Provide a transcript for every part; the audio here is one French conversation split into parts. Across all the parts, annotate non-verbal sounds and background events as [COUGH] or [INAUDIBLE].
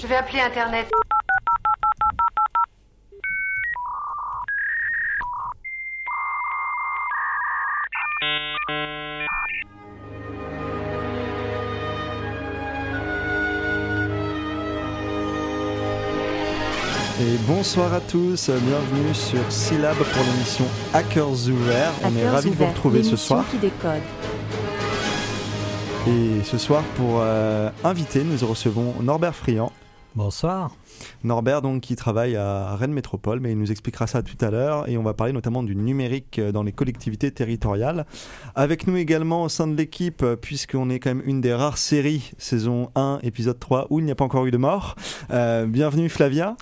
Je vais appeler Internet. Et bonsoir à tous, bienvenue sur Syllab pour l'émission Hackers Ouverts. On est ravis de vous retrouver ce soir. Qui décode. Et ce soir, pour euh, inviter, nous recevons Norbert Friand. Bonsoir. Norbert, donc, qui travaille à Rennes Métropole, mais il nous expliquera ça tout à l'heure. Et on va parler notamment du numérique dans les collectivités territoriales. Avec nous également au sein de l'équipe, puisqu'on est quand même une des rares séries, saison 1, épisode 3, où il n'y a pas encore eu de mort. Euh, bienvenue Flavia.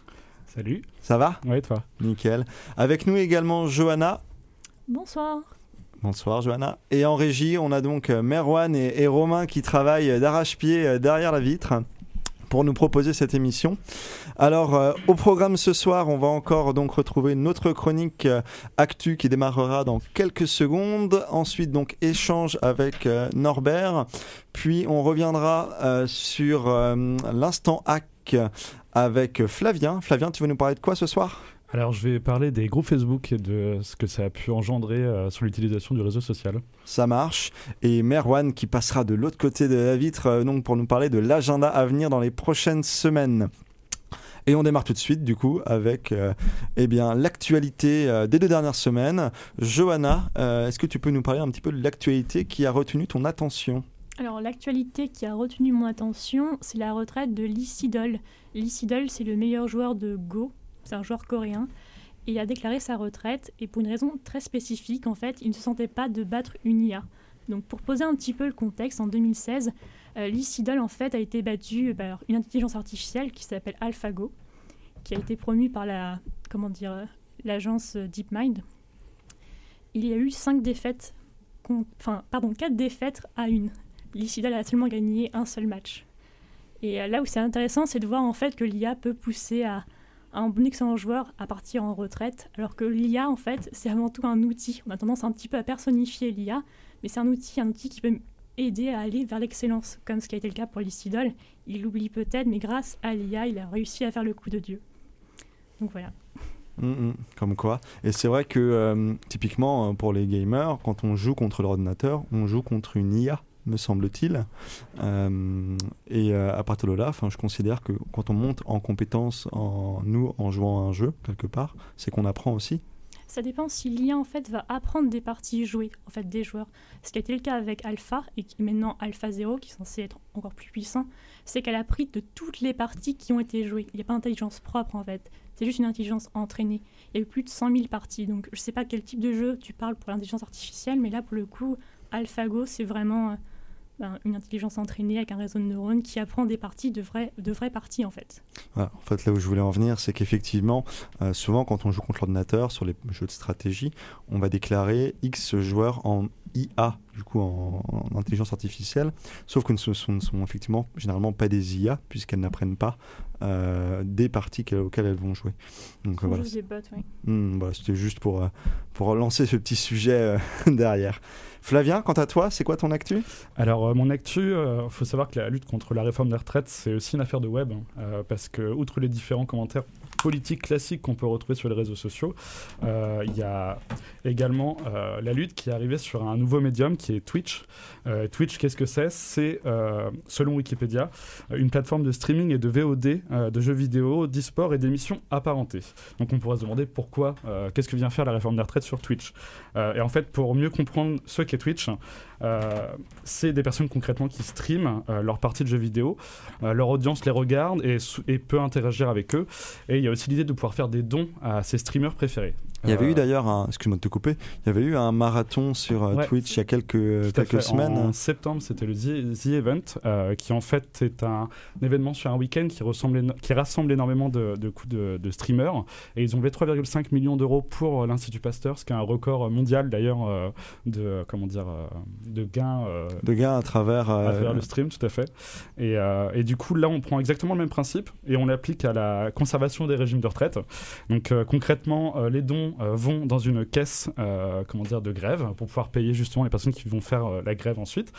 Salut. Ça va? Ouais, toi. Nickel. Avec nous également Johanna. Bonsoir. Bonsoir Johanna. Et en régie, on a donc Merwan et, et Romain qui travaillent d'arrache-pied derrière la vitre pour nous proposer cette émission. Alors, euh, au programme ce soir, on va encore donc retrouver notre chronique euh, Actu qui démarrera dans quelques secondes. Ensuite, donc, échange avec euh, Norbert. Puis, on reviendra sur l'instant hack avec Flavien. Flavien, tu veux nous parler de quoi ce soir? Alors, je vais parler des groupes Facebook et de ce que ça a pu engendrer euh, sur l'utilisation du réseau social. Ça marche. Et Merwan qui passera de l'autre côté de la vitre euh, donc pour nous parler de l'agenda à venir dans les prochaines semaines. Et on démarre tout de suite, du coup, avec euh, eh bien, l'actualité euh, des deux dernières semaines. Johanna, euh, est-ce que tu peux nous parler un petit peu de l'actualité qui a retenu ton attention? Alors, l'actualité qui a retenu mon attention, c'est la retraite de Lee Sedol. Lee Sedol, c'est le meilleur joueur de Go, c'est un joueur coréen, et il a déclaré sa retraite, et pour une raison très spécifique, en fait, il ne se sentait pas de battre une IA. Donc, pour poser un petit peu le contexte, en 2016, euh, Lee en fait, a été battu par une intelligence artificielle qui s'appelle AlphaGo, qui a été promue par la, comment dire, euh, l'agence euh, DeepMind. Il y a eu cinq défaites, enfin, pardon, quatre défaites à une. Lee a seulement gagné un seul match. Et euh, là où c'est intéressant, c'est de voir en fait que l'IA peut pousser à un excellent joueur à partir en retraite, alors que l'IA, en fait, c'est avant tout un outil. On a tendance un petit peu à personnifier l'IA, mais c'est un outil, un outil qui peut aider à aller vers l'excellence, comme ce qui a été le cas pour Lee Sedol. Il l'oublie peut-être, mais grâce à l'IA, il a réussi à faire le coup de Dieu. Donc voilà. Mm, mm, Comme quoi. Et c'est vrai que, euh, typiquement, euh, pour les gamers, quand on joue contre l'ordinateur, on joue contre une IA me semble-t-il. Euh, et euh, à partir de là, je considère que quand on monte en compétence en nous en jouant à un jeu quelque part, c'est qu'on apprend aussi. Ça dépend si l'IA en fait va apprendre des parties jouées en fait des joueurs. Ce qui a été le cas avec Alpha et qui maintenant Alpha 0 qui est censé être encore plus puissant, c'est qu'elle a appris de toutes les parties qui ont été jouées. Il n'y a pas d'intelligence propre en fait, c'est juste une intelligence entraînée. Il y a eu plus de 100 000 parties, donc je sais pas quel type de jeu tu parles pour l'intelligence artificielle, mais là pour le coup, AlphaGo c'est vraiment euh, une intelligence entraînée avec un réseau de neurones qui apprend des parties de vraies, de vraies parties en fait. Voilà. En fait, là où je voulais en venir, c'est qu'effectivement, euh, souvent quand on joue contre l'ordinateur sur les jeux de stratégie, on va déclarer X joueurs en IA, du coup en, en intelligence artificielle, sauf que ce sont, ne sont effectivement généralement pas des IA puisqu'elles n'apprennent pas euh, des parties qu'elles- auxquelles elles vont jouer. Donc euh, On voilà, joue des bots, oui. Hmm, voilà, c'était juste pour, euh, pour lancer ce petit sujet euh, [LAUGHS] derrière. Flavien, quant à toi, c'est quoi ton actu? Alors, euh, mon actu, il faut savoir que la lutte contre la réforme des retraites, c'est aussi une affaire de web, hein, euh, parce que, outre les différents commentaires politiques classiques qu'on peut retrouver sur les réseaux sociaux, euh, il y a également euh, la lutte qui est arrivée sur un nouveau médium qui est Twitch. Euh, Twitch, qu'est-ce que c'est? C'est, selon Wikipédia, une plateforme de streaming et de VOD, de jeux vidéo, d'e-sport et d'émissions apparentées. Donc, on pourrait se demander pourquoi, qu'est-ce que vient faire la réforme des retraites sur Twitch Et en fait, pour mieux comprendre ce qu'est Twitch, c'est des personnes concrètement qui streament euh, leur partie de jeux vidéo. Euh, leur audience les regarde et, peut interagir avec eux. Et il y a aussi l'idée de pouvoir faire des dons à ses streamers préférés. Il y avait Euh, eu d'ailleurs un, excuse-moi de te couper, il y avait eu un marathon sur euh, Ouais. Twitch il y a quelques, quelques semaines. En septembre, c'était le The, The Event, euh, qui en fait est un, événement sur un week-end qui, qui rassemble énormément de, de, de, de streamers. Et ils ont levé 3,5 millions d'euros pour euh, l'Institut Pasteur, ce qui est un record mondial d'ailleurs euh, de, comment dire, euh, de gains euh, De gains à travers. à euh, travers le stream, tout à fait. Et, euh, et du coup, là, on prend exactement le même principe et on l'applique à la conservation des régimes de retraite. Donc, concrètement, les dons vont dans une caisse, comment dire, de grève pour pouvoir payer justement les personnes qui vont faire la grève ensuite.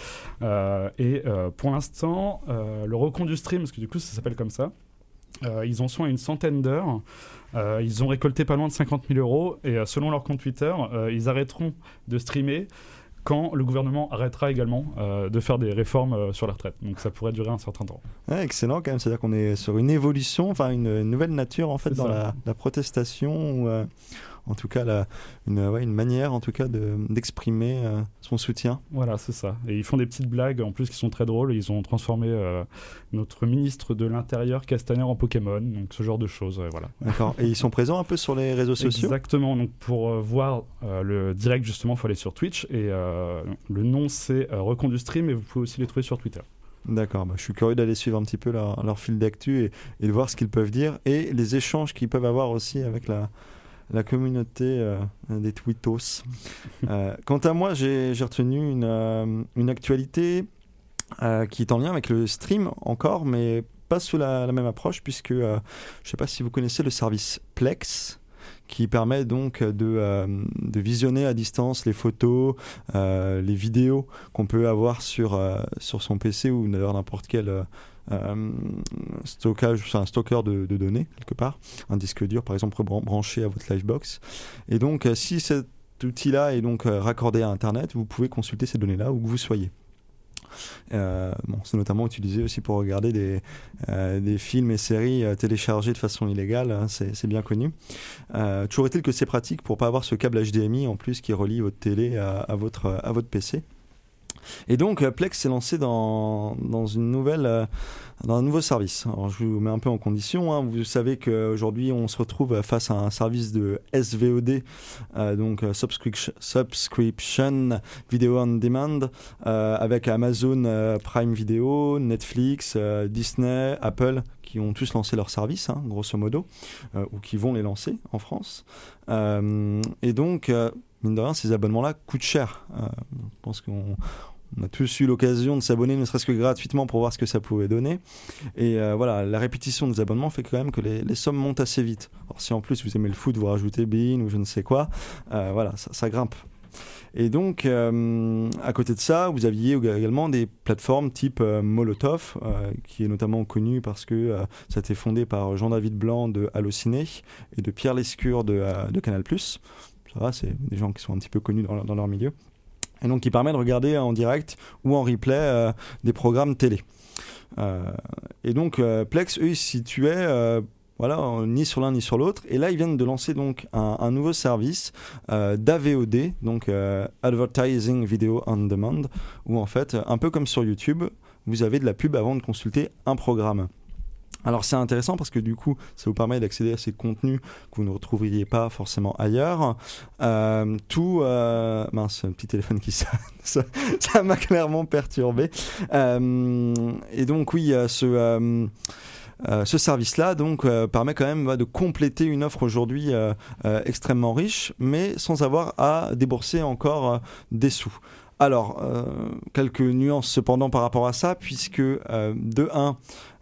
Et pour l'instant, le recon du stream, parce que du coup, ça s'appelle comme ça. ils en sont à une centaine d'heures. ils ont récolté pas loin de 50 000 euros et selon leur compte Twitter, ils arrêteront de streamer quand le gouvernement arrêtera également euh, de faire des réformes euh, sur la retraite. Donc ça pourrait durer un certain temps. excellent quand même, c'est-à-dire qu'on est sur une évolution, enfin une, nouvelle nature en fait dans la, protestation. Euh, en tout cas la, une, une, manière en tout cas d'exprimer euh, son soutien. Voilà, c'est ça. Et ils font des petites blagues en plus qui sont très drôles. Ils ont transformé euh, notre ministre de l'Intérieur Castaner en Pokémon, donc ce genre de choses. voilà. D'accord. Et ils sont présents un peu sur les réseaux sociaux? Exactement. Donc pour euh, voir le direct, justement, il faut aller sur Twitch. Et le nom, c'est Recon du Stream, et vous pouvez aussi les trouver sur Twitter. D'accord, bah, je suis curieux d'aller suivre un petit peu leur, leur fil d'actu et, et, de voir ce qu'ils peuvent dire et les échanges qu'ils peuvent avoir aussi avec la, la communauté euh, des tweetos. Euh, quant à moi, j'ai retenu une, euh, actualité qui est en lien avec le stream encore, mais pas sous la, même approche, puisque je ne sais pas si vous connaissez le service Plex qui permet donc de, de, visionner à distance les photos, les vidéos qu'on peut avoir sur, sur son PC ou d'ailleurs n'importe quel euh, stockage, un stocker de, données quelque part, un disque dur par exemple branché à votre Livebox. Et donc euh, si cet outil-là est donc euh, raccordé à Internet, vous pouvez consulter ces données-là où que vous soyez. bon, c'est notamment utilisé aussi pour regarder des, films et séries téléchargés de façon illégale, hein, c'est bien connu. toujours est-il que c'est pratique pour pas avoir ce câble HDMI en plus qui relie votre télé à votre PC. Et donc euh, Plex s'est lancé dans, une nouvelle euh, dans un nouveau service. Alors je vous mets un peu en condition. Hein. Vous savez qu'aujourd'hui on se retrouve face à un service de SVOD, euh, donc subscription, subscription Video on Demand, avec Amazon Prime Video, Netflix, Disney, Apple qui ont tous lancé leur service, hein, grosso modo, ou qui vont les lancer en France. et donc, mine de rien, ces abonnements-là coûtent cher. je pense qu'on on a tous eu l'occasion de s'abonner, ne serait-ce que gratuitement, pour voir ce que ça pouvait donner. Et euh, voilà, la répétition des abonnements fait quand même que les, sommes montent assez vite. Alors, si en plus vous aimez le foot, vous rajoutez Bein ou je ne sais quoi, euh, voilà, ça, grimpe. Et donc, euh, à côté de ça, vous aviez également des plateformes type Molotov, qui est notamment connu parce que ça a été fondé par Jean-David Blanc de Allociné et de Pierre Lescure de Canal+. C'est des gens qui sont un petit peu connus dans leur milieu et donc qui permet de regarder en direct ou en replay euh, des programmes télé. Euh, et donc euh, Plex, eux, ils se situaient voilà, ni sur l'un ni sur l'autre. Et là, ils viennent de lancer donc un, nouveau service d'AVOD, donc Advertising Video on Demand, où en fait, un peu comme sur YouTube, vous avez de la pub avant de consulter un programme. Alors c'est intéressant parce que du coup, ça vous permet d'accéder à ces contenus que vous ne retrouveriez pas forcément ailleurs. Euh, tout, euh, mince, un petit téléphone qui [LAUGHS] sonne, ça m'a clairement perturbé. Euh, et donc oui, ce ce service-là donc permet quand même de compléter une offre aujourd'hui extrêmement riche, mais sans avoir à débourser encore des sous. Alors, euh, quelques nuances cependant par rapport à ça, puisque euh, de 1,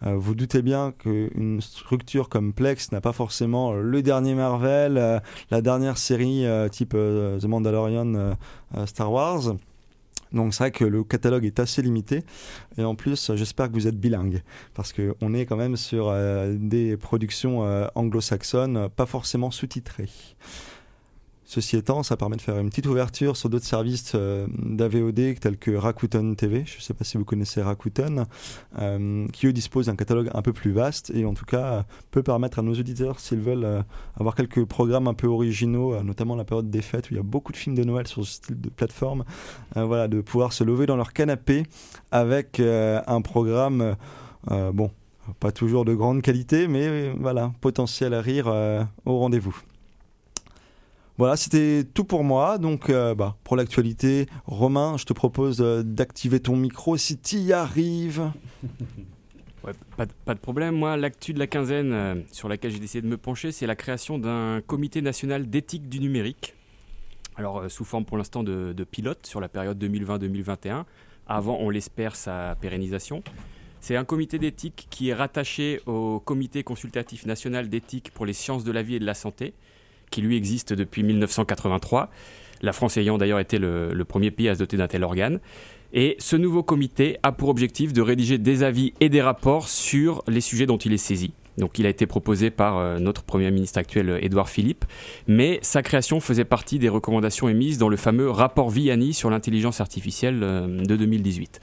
euh, vous doutez bien qu'une structure comme Plex n'a pas forcément le dernier Marvel, la dernière série type The Mandalorian, Star Wars. Donc c'est vrai que le catalogue est assez limité. Et en plus, j'espère que vous êtes bilingue. Parce qu'on est quand même sur des productions anglo-saxonnes, pas forcément sous-titrées. Ceci étant, ça permet de faire une petite ouverture sur d'autres services euh, d'AVOD tels que Rakuten TV. Je ne sais pas si vous connaissez Rakuten, euh, qui eux disposent d'un catalogue un peu plus vaste et en tout cas peut permettre à nos auditeurs, s'ils veulent euh, avoir quelques programmes un peu originaux, notamment la période des fêtes où il y a beaucoup de films de Noël sur ce style de plateforme, voilà, de pouvoir se lever dans leur canapé avec un programme, bon, pas toujours de grande qualité, mais voilà, potentiel à rire au rendez-vous. Voilà, c'était tout pour moi. Donc, euh, bah, pour l'actualité, Romain, je te propose euh, d'activer ton micro si tu y arrives. [LAUGHS] Pas, de, problème. Moi, l'actu de la quinzaine euh, sur laquelle j'ai décidé de me pencher, c'est la création d'un comité national d'éthique du numérique. Alors, sous forme pour l'instant de, de, pilote sur la période 2020-2021. Avant, on l'espère, sa pérennisation. C'est un comité d'éthique qui est rattaché au comité consultatif national d'éthique pour les sciences de la vie et de la santé, qui lui existe depuis 1983, la France ayant d'ailleurs été le, premier pays à se doter d'un tel organe. Et ce nouveau comité a pour objectif de rédiger des avis et des rapports sur les sujets dont il est saisi. Donc il a été proposé par euh, notre Premier ministre actuel, Édouard Philippe, mais sa création faisait partie des recommandations émises dans le fameux rapport Vianney sur l'intelligence artificielle de 2018.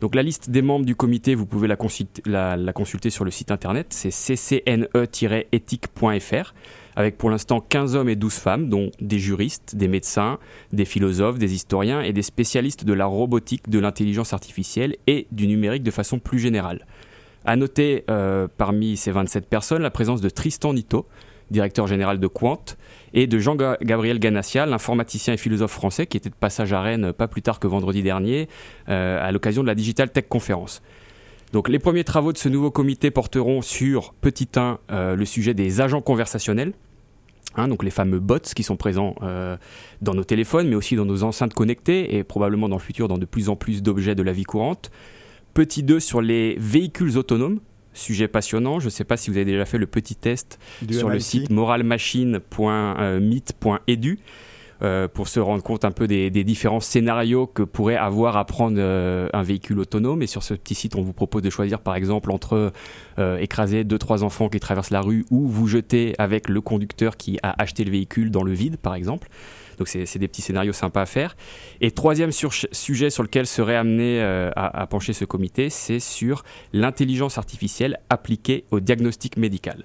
Donc la liste des membres du comité, vous pouvez la, consulter, la consulter sur le site internet, c'est ccne-éthique.fr avec pour l'instant 15 hommes et 12 femmes, dont des juristes, des médecins, des philosophes, des historiens et des spécialistes de la robotique, de l'intelligence artificielle et du numérique de façon plus générale. À noter euh, parmi ces 27 personnes la présence de Tristan Nito, directeur général de Quant, et de Jean-Gabriel Ganassia, l'informaticien et philosophe français qui était de passage à Rennes pas plus tard que vendredi dernier euh, à l'occasion de la Digital Tech Conference. Donc les premiers travaux de ce nouveau comité porteront sur, petit 1, euh, le sujet des agents conversationnels, Hein, donc les fameux bots qui sont présents euh, dans nos téléphones, mais aussi dans nos enceintes connectées et probablement dans le futur dans de plus en plus d'objets de la vie courante. Petit 2 sur les véhicules autonomes, sujet passionnant. Je ne sais pas si vous avez déjà fait le petit test sur le site moralmachine.meet.edu. Euh, pour se rendre compte un peu des, différents scénarios que pourrait avoir à prendre euh, un véhicule autonome. Et sur ce petit site, on vous propose de choisir par exemple entre euh, écraser deux trois enfants qui traversent la rue ou vous jeter avec le conducteur qui a acheté le véhicule dans le vide, par exemple. Donc c'est des petits scénarios sympas à faire. Et troisième sujet sur lequel serait amené à, pencher ce comité, c'est sur l'intelligence artificielle appliquée au diagnostic médical.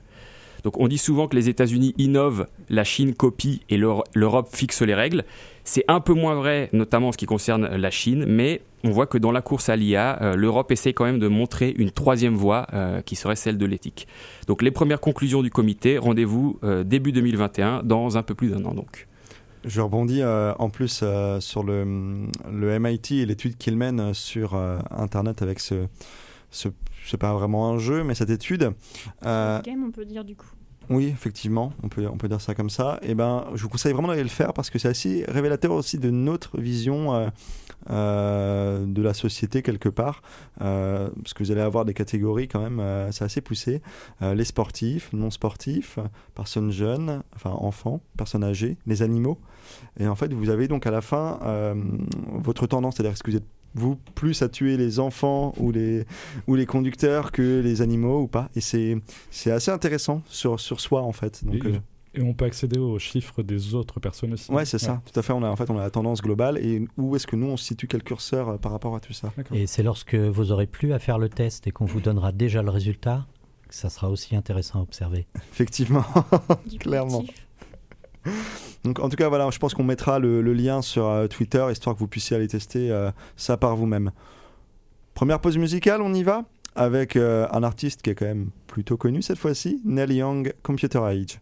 Donc on dit souvent que les États-Unis innovent, la Chine copie et l'Europe fixe les règles. C'est un peu moins vrai, notamment en ce qui concerne la Chine, mais on voit que dans la course à l'IA, euh, l'Europe essaie quand même de montrer une troisième voie euh, qui serait celle de l'éthique. Donc les premières conclusions du comité, rendez-vous euh, début 2021, dans un peu plus d'un an donc. Je rebondis en plus sur le, MIT et l'étude qu'il mène sur Internet avec ce c'est pas vraiment un jeu, mais cette étude. Euh, game, on peut dire du coup. Oui, effectivement, on peut, on peut dire ça comme ça. Et eh ben, je vous conseille vraiment d'aller le faire parce que c'est assez révélateur aussi de notre vision euh, euh, de la société quelque part. parce que vous allez avoir des catégories quand même, c'est assez poussé. les sportifs, non sportifs, personnes jeunes, enfin enfants, personnes âgées, les animaux. Et en fait, vous avez donc à la fin votre tendance, c'est-à-dire est-ce que vous êtes vous plus à tuer les enfants ou les, ou les conducteurs que les animaux ou pas. Et c'est assez intéressant sur, sur soi en fait. Donc, et, euh, on peut accéder aux chiffres des autres personnes aussi. Ouais, c'est ça, tout à fait. On a, en fait, on a la tendance globale et où est-ce que nous on situe quel curseur euh, par rapport à tout ça. Et c'est lorsque vous aurez plus à faire le test et qu'on vous donnera déjà le résultat que ça sera aussi intéressant à observer. Effectivement, [LAUGHS] clairement. [LAUGHS] Donc en tout cas, voilà, je pense qu'on mettra le, lien sur euh, Twitter, histoire que vous puissiez aller tester euh, ça par vous-même. Première pause musicale, on y va avec euh, un artiste qui est quand même plutôt connu cette fois-ci, Neil Young, Computer Age.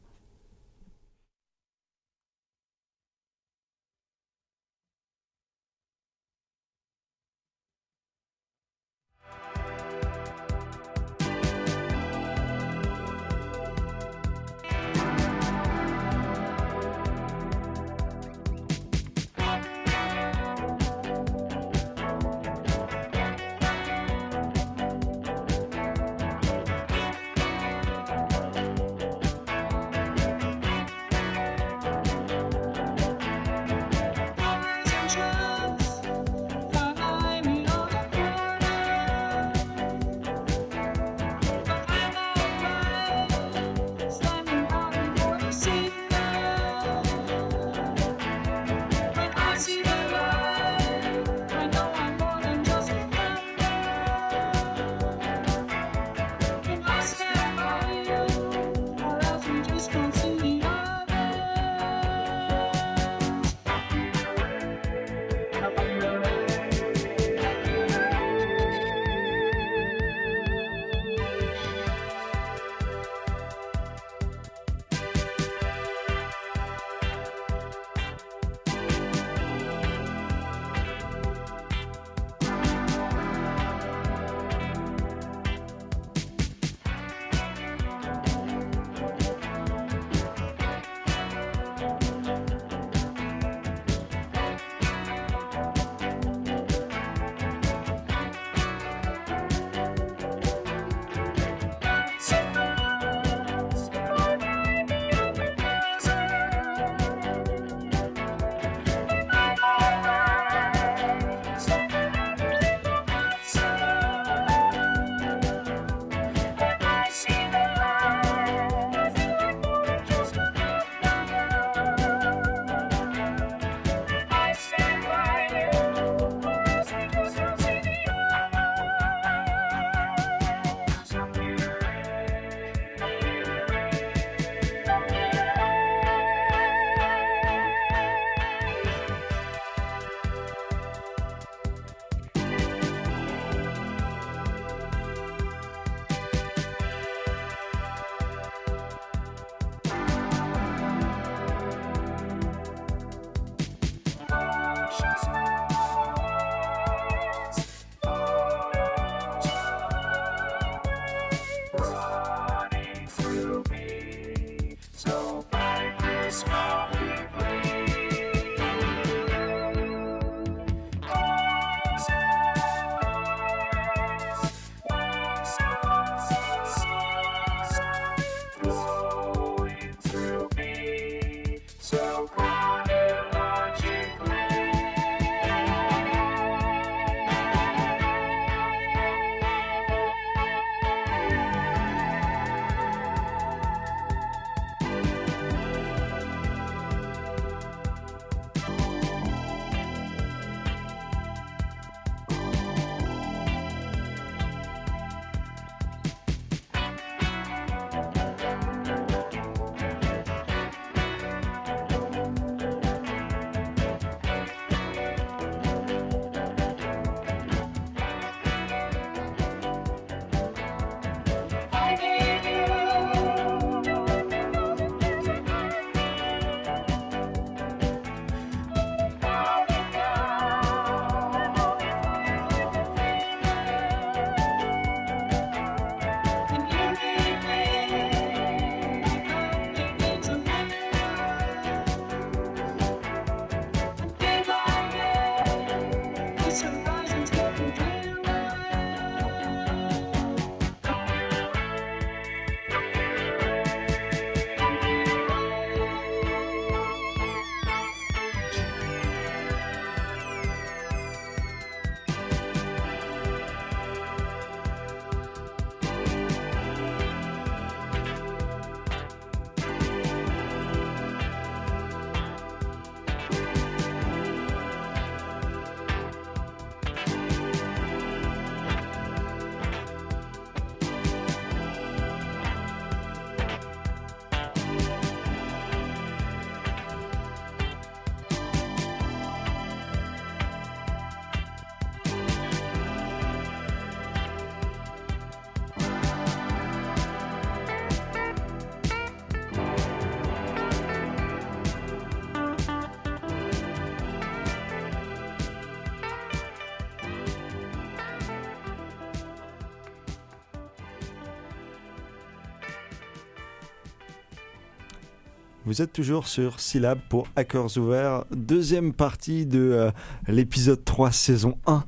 Vous êtes toujours sur Syllab pour Hackers Ouverts, deuxième partie de euh, l'épisode 3 saison 1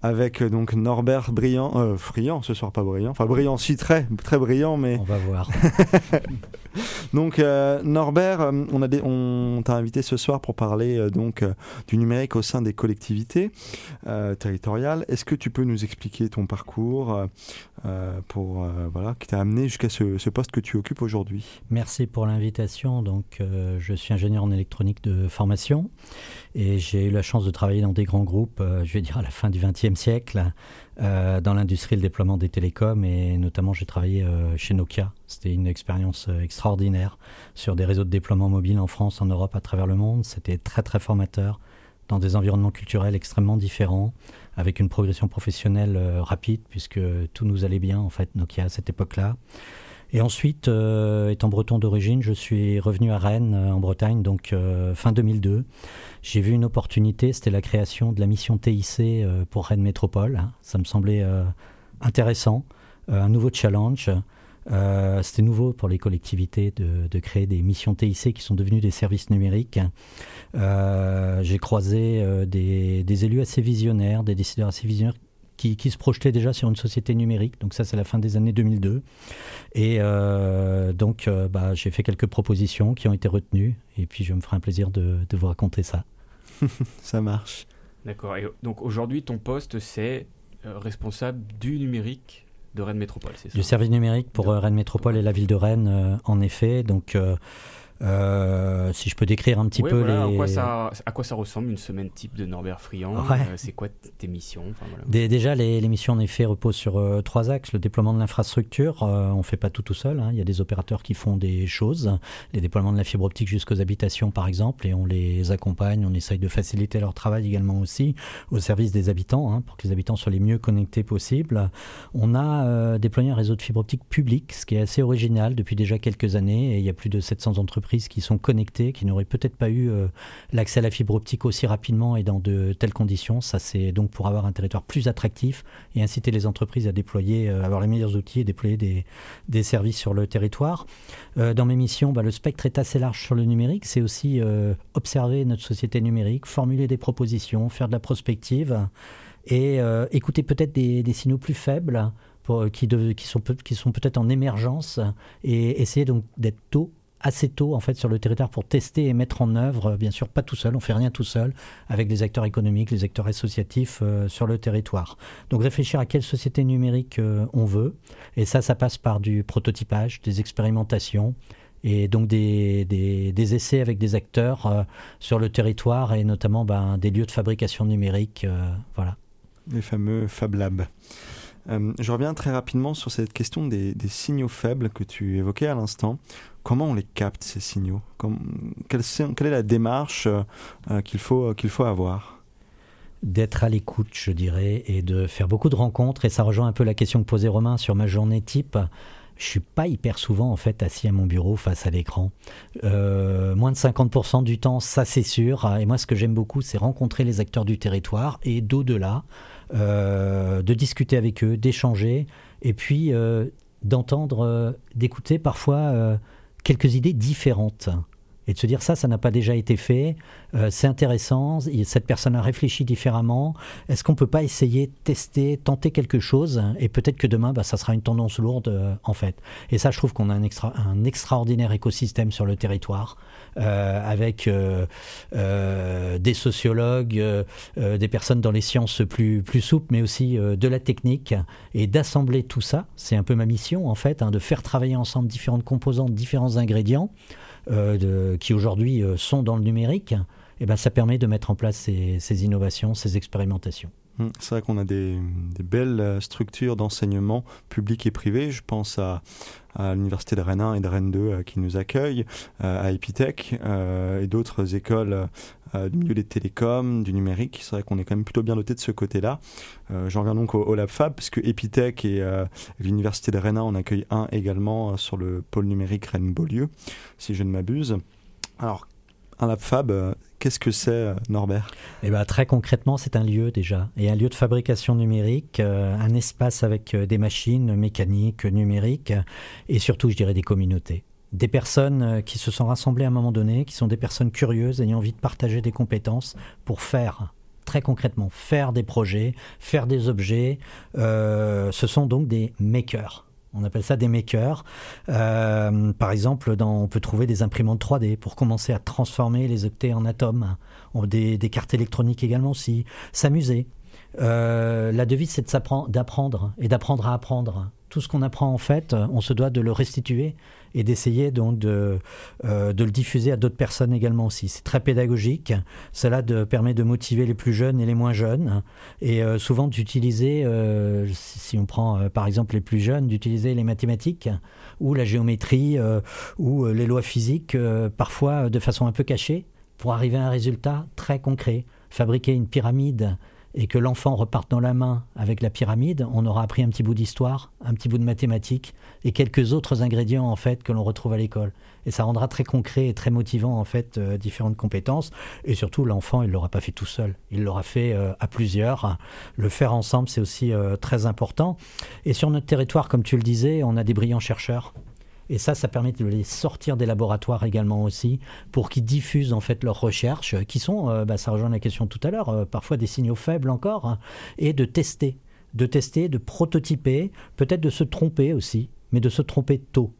avec euh, donc Norbert Brillant, euh, Friand ce soir pas brillant, enfin brillant si très, très brillant mais... On va voir. [LAUGHS] donc euh, Norbert, on, a des- on t'a invité ce soir pour parler donc du numérique au sein des collectivités territoriales. Est-ce que tu peux nous expliquer ton parcours euh, pour euh, voilà qui t'a amené jusqu'à ce, poste que tu occupes aujourd'hui Merci pour l'invitation. Donc, euh, je suis ingénieur en électronique de formation et j'ai eu la chance de travailler dans des grands groupes, je vais dire à la fin du XXe siècle, dans l'industrie et le déploiement des télécoms et notamment j'ai travaillé chez Nokia. C'était une expérience extraordinaire sur des réseaux de déploiement mobile en France, en Europe, à travers le monde. C'était très très formateur dans des environnements culturels extrêmement différents, avec une progression professionnelle euh, rapide puisque tout nous allait bien en fait Nokia à cette époque-là. Et ensuite, euh, étant breton d'origine, je suis revenu à Rennes, euh, en Bretagne, donc fin 2002. J'ai vu une opportunité, c'était la création de la mission TIC pour Rennes Métropole. Ça me semblait intéressant, un nouveau challenge. C'était nouveau pour les collectivités de créer des missions TIC qui sont devenues des services numériques. Euh, J'ai croisé euh, des, des élus assez visionnaires, des décideurs assez visionnaires qui, qui se projetaient déjà sur une société numérique. Donc ça, c'est la fin des années 2002. Et euh, donc, euh, bah, j'ai fait quelques propositions qui ont été retenues. Et puis, je me ferai un plaisir de, de vous raconter ça. [LAUGHS] Ça marche. D'accord. Et donc aujourd'hui, ton poste, c'est euh, responsable du numérique de Rennes Métropole, c'est ça? Du service numérique pour De- Rennes Métropole et la ville de Rennes, euh, en effet. Donc, euh, euh, si je peux décrire un petit peu voilà, les... à, quoi ça, à quoi ça ressemble une semaine type de Norbert Friand Ouais. euh, C'est quoi tes missions Enfin, voilà. Dé- Déjà, les, les missions en effet reposent sur euh, trois axes. Le déploiement de l'infrastructure, on ne fait pas tout tout seul. hein. Il y a des opérateurs qui font des choses. Les déploiements de la fibre optique jusqu'aux habitations, par exemple, et on les accompagne. On essaye de faciliter leur travail également aussi au service des habitants, hein, pour que les habitants soient les mieux connectés possible. On a déployé un réseau de fibre optique public, ce qui est assez original depuis déjà quelques années. Et il y a plus de 700 entreprises qui sont connectées, qui n'auraient peut-être pas eu euh, l'accès à la fibre optique aussi rapidement et dans de telles conditions. Ça, c'est donc pour avoir un territoire plus attractif et inciter les entreprises à déployer, euh, avoir les meilleurs outils et déployer des, services sur le territoire. Euh, dans mes missions, bah, le spectre est assez large sur le numérique. C'est aussi observer notre société numérique, formuler des propositions, faire de la prospective et écouter peut-être des, signaux plus faibles qui, sont, qui sont peut-être en émergence et essayer donc d'être tôt assez tôt en fait sur le territoire pour tester et mettre en œuvre, euh, bien sûr pas tout seul, on fait rien tout seul, avec les acteurs économiques, les acteurs associatifs euh, sur le territoire. Donc réfléchir à quelle société numérique euh, on veut, et ça, ça passe par du prototypage, des expérimentations, et donc des, des, essais avec des acteurs sur le territoire, et notamment ben, des lieux de fabrication numérique, voilà. Les fameux Fab Labs. Je reviens très rapidement sur cette question des signaux faibles que tu évoquais à l'instant. Comment on les capte, ces signaux? Quelle, est la démarche euh, euh, qu'il faut, qu'il faut avoir? D'être à l'écoute, je dirais, et de faire beaucoup de rencontres. Et ça rejoint un peu la question que posait Romain sur ma journée type. Je suis pas hyper souvent en fait assis à mon bureau face à l'écran. Euh, moins de 50% du temps, ça c'est sûr. Et moi, ce que j'aime beaucoup, c'est rencontrer les acteurs du territoire et d'au-delà, euh, de discuter avec eux, d'échanger, et puis euh, d'entendre, euh, d'écouter parfois euh, quelques idées différentes. Et de se dire ça, ça n'a pas déjà été fait, euh, c'est intéressant, et cette personne a réfléchi différemment. Est-ce qu'on peut pas essayer, tester, tenter quelque chose Et peut-être que demain, bah, ça sera une tendance lourde, euh, en fait. Et ça, je trouve qu'on a un, extra, un extraordinaire écosystème sur le territoire, avec euh, euh, des sociologues, euh, euh, des personnes dans les sciences plus, plus souples, mais aussi euh, de la technique, et d'assembler tout ça. C'est un peu ma mission, en fait, hein, de faire travailler ensemble différentes composantes, différents ingrédients euh, qui aujourd'hui euh, sont dans le numérique, et ben, ça permet de mettre en place ces innovations, ces expérimentations. Hum, C'est vrai qu'on a des, belles euh, structures d'enseignement public et privé. Je pense à, l'université de Rennes 1 et de Rennes 2 euh, qui nous accueillent, euh, à Epitech et d'autres écoles du milieu des télécoms, du numérique. C'est vrai qu'on est quand même plutôt bien doté de ce côté-là. J'en reviens donc au, au Lab Fab, parce que Epitech et l'université de Rennes 1 en accueillent un également sur le pôle numérique Rennes-Beaulieu, si je ne m'abuse. Alors, un Lab Fab, euh, qu'est-ce que c'est, euh, Norbert? Et ben, très concrètement, c'est un lieu déjà, et un lieu de fabrication numérique, euh, un espace avec euh, des machines mécaniques, numériques, et surtout, je dirais, des communautés. des personnes qui se sont rassemblées à un moment donné, qui sont des personnes curieuses, ayant envie de partager des compétences pour faire très concrètement, faire des projets, faire des objets. Ce sont donc des makers. On appelle ça des makers. Euh, par exemple, dans, on peut trouver des imprimantes 3D pour commencer à transformer les octets en atomes. Des, des cartes électroniques également aussi. S'amuser. la devise, c'est d'apprendre et d'apprendre à apprendre. Tout ce qu'on apprend, en fait, on se doit de le restituer et d'essayer donc de, euh, de le diffuser à d'autres personnes également aussi. C'est très pédagogique. Cela permet de motiver les plus jeunes et les moins jeunes et euh, souvent d'utiliser, euh, si on prend par exemple les plus jeunes, d'utiliser les mathématiques ou la géométrie ou les lois physiques parfois de façon un peu cachée pour arriver à un résultat très concret. Fabriquer une pyramide et que l'enfant reparte dans la main avec la pyramide, on aura appris un petit bout d'histoire, un petit bout de mathématiques et quelques autres ingrédients en fait que l'on retrouve à l'école. Et ça rendra très concret et très motivant en fait euh, différentes compétences. Et surtout, l'enfant, il l'aura pas fait tout seul. Il l'aura fait euh, à plusieurs. Le faire ensemble, c'est aussi euh, très important. Et sur notre territoire, comme tu le disais, on a des brillants chercheurs et ça, ça permet de les sortir des laboratoires également aussi, pour qu'ils diffusent en fait leurs recherches, qui sont, euh, bah, ça rejoint la question tout à l'heure, euh, parfois des signaux faibles encore, hein, et de tester, de tester, de prototyper, peut-être de se tromper aussi, mais de se tromper tôt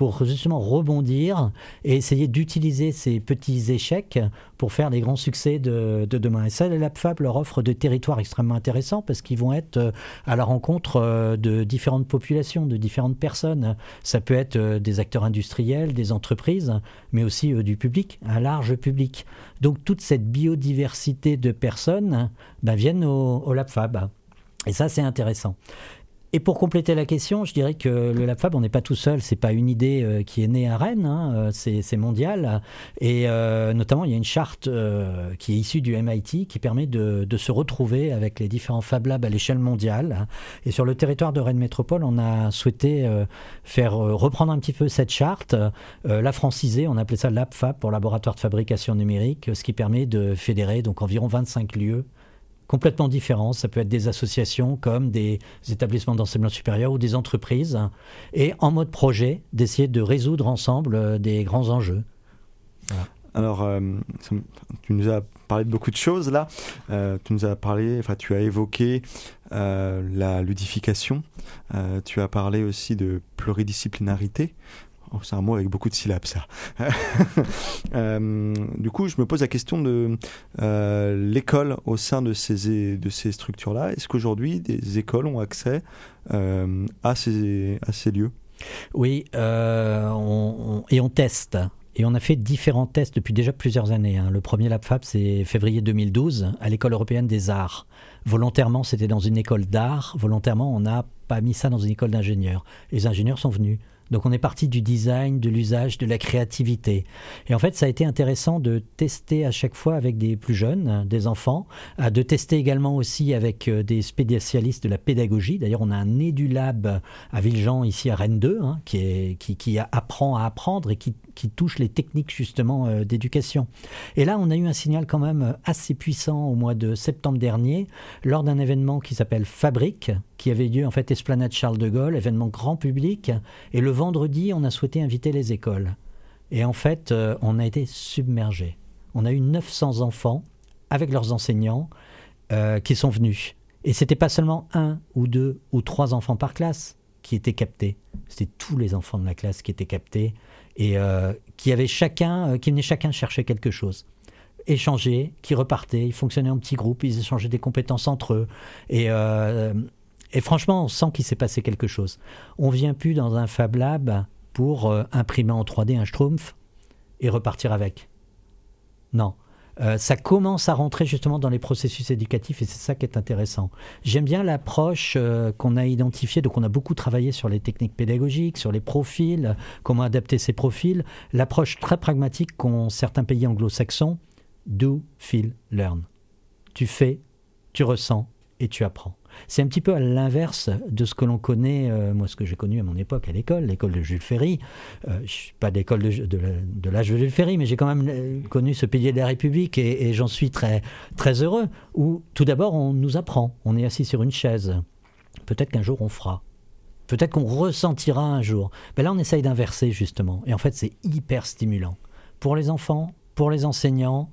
pour justement rebondir et essayer d'utiliser ces petits échecs pour faire des grands succès de, demain. Et ça, les LabFab leur offre des territoires extrêmement intéressants parce qu'ils vont être euh, à la rencontre euh, de différentes populations, de différentes personnes. Ça peut être euh, des acteurs industriels, des entreprises, mais aussi du public, un large public. Donc toute cette biodiversité de personnes ben, viennent au, au. Et ça, c'est intéressant. Et pour compléter la question, je dirais que le LabFab, on n'est pas tout seul. C'est pas une idée euh, qui est née à Rennes. Hein, euh, c'est mondial. Et euh, notamment, il y a une charte qui est issue du MIT qui permet de, se retrouver avec les différents Fab Labs à l'échelle mondiale. Et sur le territoire de Rennes Métropole, on a souhaité faire reprendre un petit peu cette charte, la franciser. On appelait ça LabFab pour laboratoire de fabrication numérique, ce qui permet de fédérer donc environ 25 lieux complètement différents. Ça peut être des associations comme des établissements d'enseignement supérieur ou des entreprises. Et en mode projet, d'essayer de résoudre ensemble euh, des grands enjeux. Alors, euh, tu nous as parlé de beaucoup de choses là. Euh, tu nous as parlé, enfin, tu as évoqué la ludification. tu as parlé aussi de pluridisciplinarité. Oh, c'est un mot avec beaucoup de syllabes, ça. [LAUGHS] Euh, du coup, je me pose la question de euh, l'école au sein de ces, de ces structures-là. Est-ce qu'aujourd'hui, des écoles ont accès euh, à, ces, à ces lieux? Oui, et on teste. Et on a fait différents tests depuis déjà plusieurs années. Hein. Le premier LabFab, c'est février 2012, à l'École européenne des arts. Volontairement, c'était dans une école d'art. Volontairement, on n'a pas mis ça dans une école d'ingénieurs. Les ingénieurs sont venus. Donc on est parti du design, de l'usage, de la créativité. Et en fait, ça a été intéressant de tester à chaque fois avec des plus jeunes, des enfants, de tester également aussi avec euh, des spécialistes de la pédagogie. D'ailleurs, on a un EduLab à Villejean, ici à Rennes 2, hein, qui, qui, qui apprend à apprendre et qui qui touche les techniques justement euh, d'éducation. Et là, on a eu un signal quand même assez puissant au mois de septembre dernier, lors d'un événement qui s'appelle Fabrique, qui avait lieu en fait Esplanade Charles de Gaulle, événement grand public. Et le vendredi, on a souhaité inviter les écoles. Et en fait, euh, on a été submergé. On a eu 900 enfants avec leurs enseignants euh, qui sont venus. Et c'était pas seulement un ou deux ou trois enfants par classe qui étaient captés. C'était tous les enfants de la classe qui étaient captés et euh, qui avaient chacun, euh, qui venaient chacun chercher quelque chose échanger, qui repartaient, ils fonctionnaient en petits groupes, ils échangeaient des compétences entre eux. Et, euh, franchement, on sent qu'il s'est passé quelque chose. On vient plus dans un Fab Lab pour imprimer en 3D un Schtroumpf et repartir avec. Non. Euh, ça commence à rentrer justement dans les processus éducatifs et c'est ça qui est intéressant. J'aime bien l'approche euh, qu'on a identifiée, donc on a beaucoup travaillé sur les techniques pédagogiques, sur les profils, comment adapter ces profils, l'approche très pragmatique qu'ont certains pays anglo-saxons, do, feel, learn. Tu fais, tu ressens et tu apprends. C'est un petit peu à l'inverse de ce que l'on connaît, euh, moi ce que j'ai connu à mon époque à l'école, l'école de Jules Ferry. Euh, je suis pas d'école de, de, l'âge de Jules Ferry, mais j'ai quand même euh, connu ce pilier de la République et, j'en suis très, très heureux. Où tout d'abord on nous apprend, on est assis sur une chaise. Peut-être qu'un jour on fera. Peut-être qu'on ressentira un jour. Mais là, on essaye d'inverser justement. Et en fait, c'est hyper stimulant. Pour les enfants, pour les enseignants,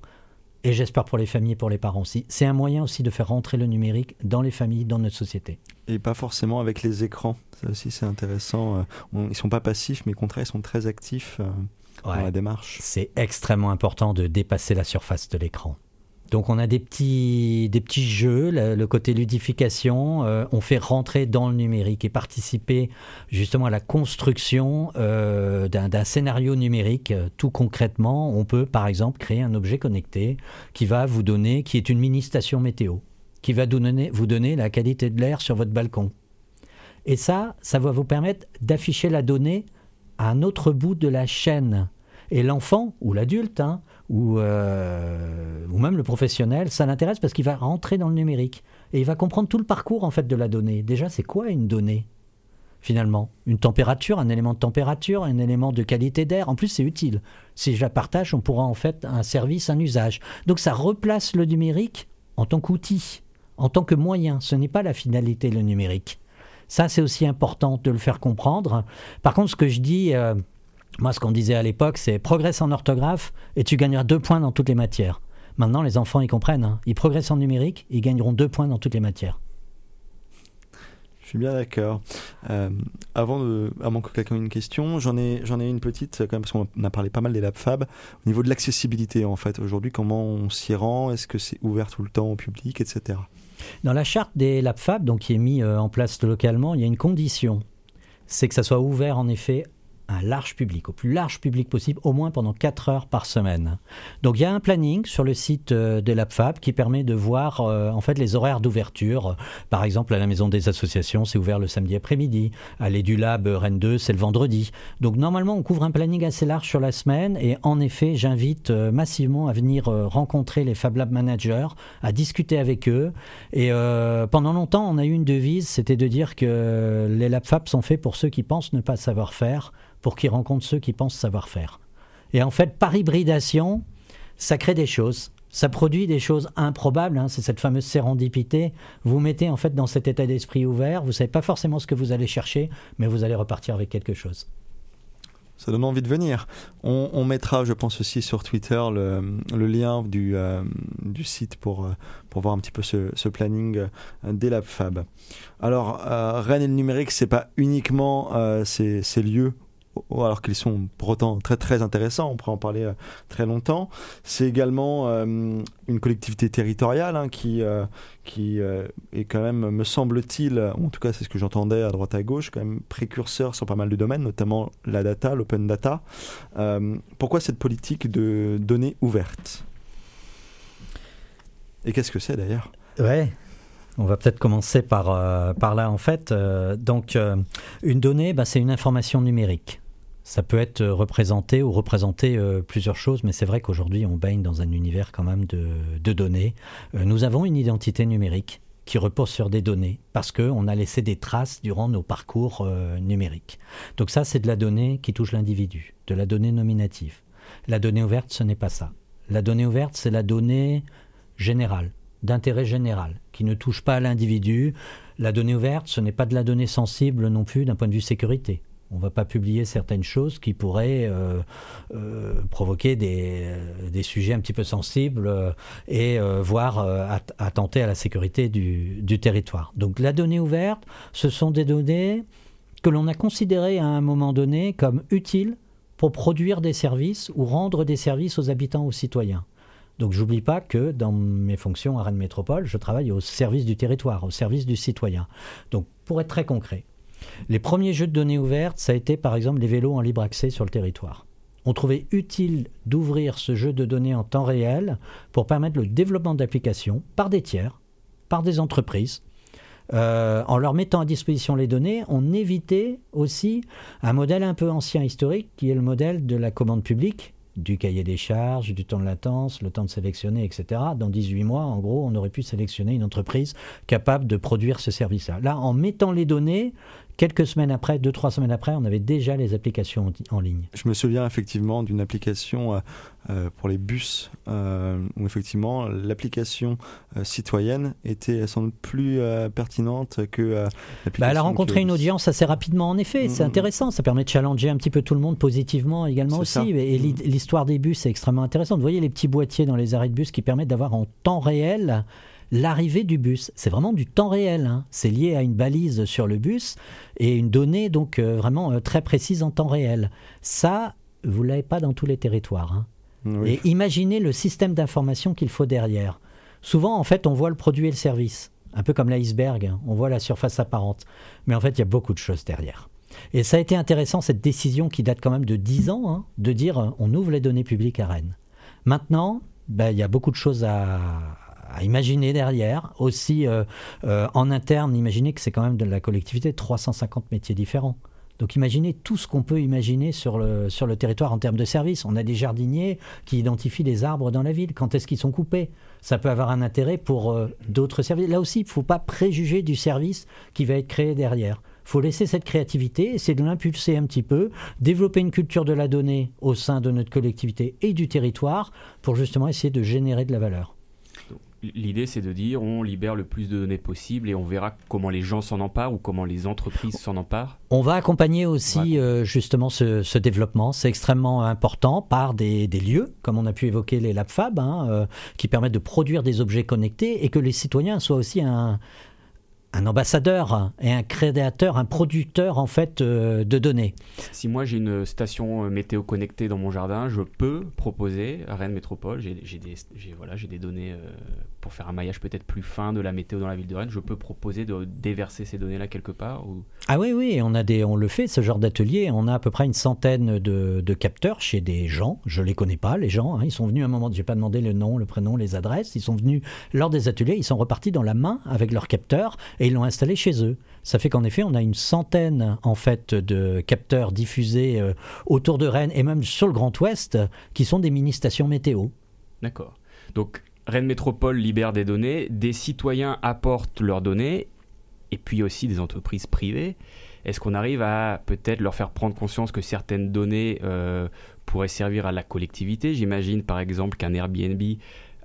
et j'espère pour les familles et pour les parents aussi. C'est un moyen aussi de faire rentrer le numérique dans les familles, dans notre société. Et pas forcément avec les écrans. Ça aussi, c'est intéressant. Ils ils sont pas passifs, mais au contraire, ils sont très actifs euh, dans la démarche. C'est extrêmement important de dépasser la surface de l'écran. Donc on a des petits, des jeux, le, côté ludification, euh, on fait rentrer dans le numérique et participer justement à la construction euh, d'un scénario numérique. Tout concrètement, on peut par exemple créer un objet connecté qui va vous donner, qui est une mini station météo, qui va vous donner, vous donner la qualité de l'air sur votre balcon. Et ça, ça va vous permettre d'afficher la donnée à un autre bout de la chaîne. Et l'enfant ou l'adulte, hein, ou, euh, ou même le professionnel, ça l'intéresse parce qu'il va rentrer dans le numérique et il va comprendre tout le parcours en fait de la donnée. Déjà, c'est quoi une donnée finalement? Une température, un élément de température, un élément de qualité d'air. En plus, c'est utile. Si je la partage, on pourra en fait un service, un usage. Donc ça replace le numérique en tant qu'outil, en tant que moyen. Ce n'est pas la finalité, le numérique. Ça, c'est aussi important de le faire comprendre. Par contre, ce que je dis, euh, moi, ce qu'on disait à l'époque, c'est progresse en orthographe et tu gagneras deux points dans toutes les matières. Maintenant, les enfants, ils comprennent. Hein. Ils progressent en numérique, ils gagneront deux points dans toutes les matières. Je suis bien d'accord. Euh, avant, de, avant que quelqu'un ait une question, j'en ai, j'en ai une petite, quand même, parce qu'on a parlé pas mal des Lab Fab. Au niveau de l'accessibilité, en fait, aujourd'hui, comment on s'y rend? Est-ce que c'est ouvert tout le temps au public, etc. Dans la charte des Lab Fab, donc, qui est mise euh, en place localement, il y a une condition c'est que ça soit ouvert en effet un large public, au plus large public possible, au moins pendant 4 heures par semaine. Donc il y a un planning sur le site euh, de l'APFAB qui permet de voir euh, en fait les horaires d'ouverture. Par exemple, à la Maison des Associations, c'est ouvert le samedi après-midi. À l'EduLab Rennes 2, c'est le vendredi. Donc normalement, on couvre un planning assez large sur la semaine et en effet, j'invite euh, massivement à venir rencontrer les Fab Lab managers, à discuter avec eux. Et pendant longtemps, on a eu une devise, c'était de dire que les Lab Fab sont faits pour ceux qui pensent ne pas savoir faire pour qu'ils rencontrent ceux qui pensent savoir faire. Et en fait, par hybridation, ça crée des choses. Ça produit des choses improbables, hein. c'est cette fameuse sérendipité. Vous mettez en fait dans cet état d'esprit ouvert, vous ne savez pas forcément ce que vous allez chercher, mais vous allez repartir avec quelque chose ça donne envie de venir. On, mettra, je pense aussi sur Twitter, le, lien du, euh, du site pour, euh, pour voir un petit peu ce, planning euh, des Lab Fab. Alors, Rennes et le numérique, c'est pas uniquement ces, lieux alors qu'ils sont pour autant très très intéressants, on pourrait en parler euh, très longtemps. C'est également euh, une collectivité territoriale hein, qui, euh, qui est quand même, me semble-t-il, en tout cas c'est ce que j'entendais à droite à gauche, quand même précurseur sur pas mal de domaines, notamment la data, l'open data. pourquoi cette politique de données ouvertes? Et qu'est-ce que c'est d'ailleurs? Ouais, on va peut-être commencer par, par là en fait. donc, une donnée, bah, c'est une information numérique. Ça peut être représenté ou représenter euh, plusieurs choses, mais c'est vrai qu'aujourd'hui, on baigne dans un univers quand même de, données. Euh, nous avons une identité numérique qui repose sur des données parce qu'on a laissé des traces durant nos parcours euh, numériques. Donc ça, c'est de la donnée qui touche l'individu, de la donnée nominative. La donnée ouverte, ce n'est pas ça. La donnée ouverte, c'est la donnée générale, d'intérêt général, qui ne touche pas l'individu. La donnée ouverte, ce n'est pas de la donnée sensible non plus d'un point de vue sécurité. On ne va pas publier certaines choses qui pourraient euh, euh, provoquer euh, des, sujets un petit peu sensibles et voire attenter à la sécurité du, territoire. Donc la donnée ouverte, ce sont des données que l'on a considérées à un moment donné comme utiles pour produire des services ou rendre des services aux habitants, aux citoyens. Donc j'oublie pas que dans mes fonctions à Rennes Métropole, je travaille au service du territoire, au service du citoyen. Donc pour être très concret, les premiers jeux de données ouvertes, ça a été par exemple les vélos en libre accès sur le territoire. On trouvait utile d'ouvrir ce jeu de données en temps réel pour permettre le développement d'applications par des tiers, par des entreprises. Euh, en leur mettant à disposition les données, on évitait aussi un modèle un peu ancien historique qui est le modèle de la commande publique du cahier des charges, du temps de latence, le temps de sélectionner, etc. Dans 18 mois, en gros, on aurait pu sélectionner une entreprise capable de produire ce service-là. Là, en mettant les données, quelques semaines après, deux, trois semaines après, on avait déjà les applications en, ligne. Je me souviens effectivement d'une application euh, euh, pour les bus euh, où effectivement l'application citoyenne était sans doute plus pertinente que l'application. Bah, elle a rencontré une audience assez rapidement en effet, c'est intéressant, ça permet de challenger un petit peu tout le monde positivement également aussi. Et mmh. l'histoire des bus est extrêmement intéressante. Vous voyez les petits boîtiers dans les arrêts de bus qui permettent d'avoir en temps réel l'arrivée du bus. C'est vraiment du temps réel. Hein. C'est lié à une balise sur le bus et une donnée donc euh, vraiment euh, très précise en temps réel. Ça, vous l'avez pas dans tous les territoires. Hein. Et imaginez le système d'information qu'il faut derrière. Souvent, en fait, on voit le produit et le service, un peu comme l'iceberg. Hein. On voit la surface apparente, mais en fait, il y a beaucoup de choses derrière. Et ça a été intéressant cette décision qui date quand même de 10 ans, de dire euh, on ouvre les données publiques à Rennes. Maintenant, ben, il y a beaucoup de choses à, à imaginer derrière. Aussi, euh, euh, en interne, imaginez que c'est quand même de la collectivité 350 métiers différents. Donc imaginez tout ce qu'on peut imaginer sur le, sur le territoire en termes de services. On a des jardiniers qui identifient les arbres dans la ville. Quand est-ce qu'ils sont coupés? Ça peut avoir un intérêt pour euh, d'autres services. Là aussi, il ne faut pas préjuger du service qui va être créé derrière. Il faut laisser cette créativité, essayer de l'impulser un petit peu, développer une culture de la donnée au sein de notre collectivité et du territoire pour justement essayer de générer de la valeur. L'idée, c'est de dire on libère le plus de données possible et on verra comment les gens s'en emparent ou comment les entreprises s'en emparent. On va accompagner aussi euh, justement ce, développement. C'est extrêmement important par des, lieux, comme on a pu évoquer les LabFab, hein, euh, qui permettent de produire des objets connectés et que les citoyens soient aussi un, un ambassadeur et un créateur, un producteur en fait euh, de données. Si moi j'ai une station euh, météo connectée dans mon jardin, je peux proposer à Rennes Métropole, j'ai des, données euh, pour faire un maillage peut-être plus fin de la météo dans la ville de Rennes, je peux proposer de déverser ces données-là quelque part ou... Ah oui, oui, on, a des, on le fait, ce genre d'atelier. On a à peu près une centaine de, de, capteurs chez des gens. Je ne les connais pas, les gens. Hein. Ils sont venus à un moment, je n'ai pas demandé le nom, le prénom, les adresses. Ils sont venus lors des ateliers, ils sont repartis dans la main avec leurs capteurs et ils l'ont installé chez eux. Ça fait qu'en effet, on a une centaine en fait de capteurs diffusés euh, autour de Rennes et même sur le Grand Ouest qui sont des mini-stations météo. D'accord. Donc Rennes Métropole libère des données, des citoyens apportent leurs données, et puis aussi des entreprises privées. Est-ce qu'on arrive à peut-être leur faire prendre conscience que certaines données euh, pourraient servir à la collectivité? J'imagine par exemple qu'un Airbnb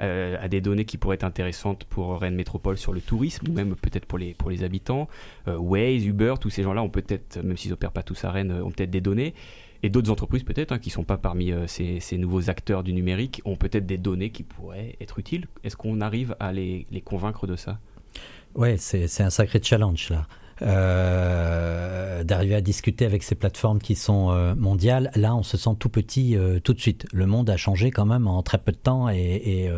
euh, a des données qui pourraient être intéressantes pour Rennes Métropole sur le tourisme, ou même peut-être pour les, pour les habitants. Euh, Waze, Uber, tous ces gens-là ont peut-être, même s'ils n'opèrent pas tous à Rennes, ont peut-être des données et d'autres entreprises peut-être hein, qui ne sont pas parmi euh, ces, nouveaux acteurs du numérique ont peut-être des données qui pourraient être utiles. Est-ce qu'on arrive à les, convaincre de ça? Oui, c'est un sacré challenge là. Euh, d'arriver à discuter avec ces plateformes qui sont euh, mondiales, là on se sent tout petit tout de suite. Le monde a changé quand même en très peu de temps et,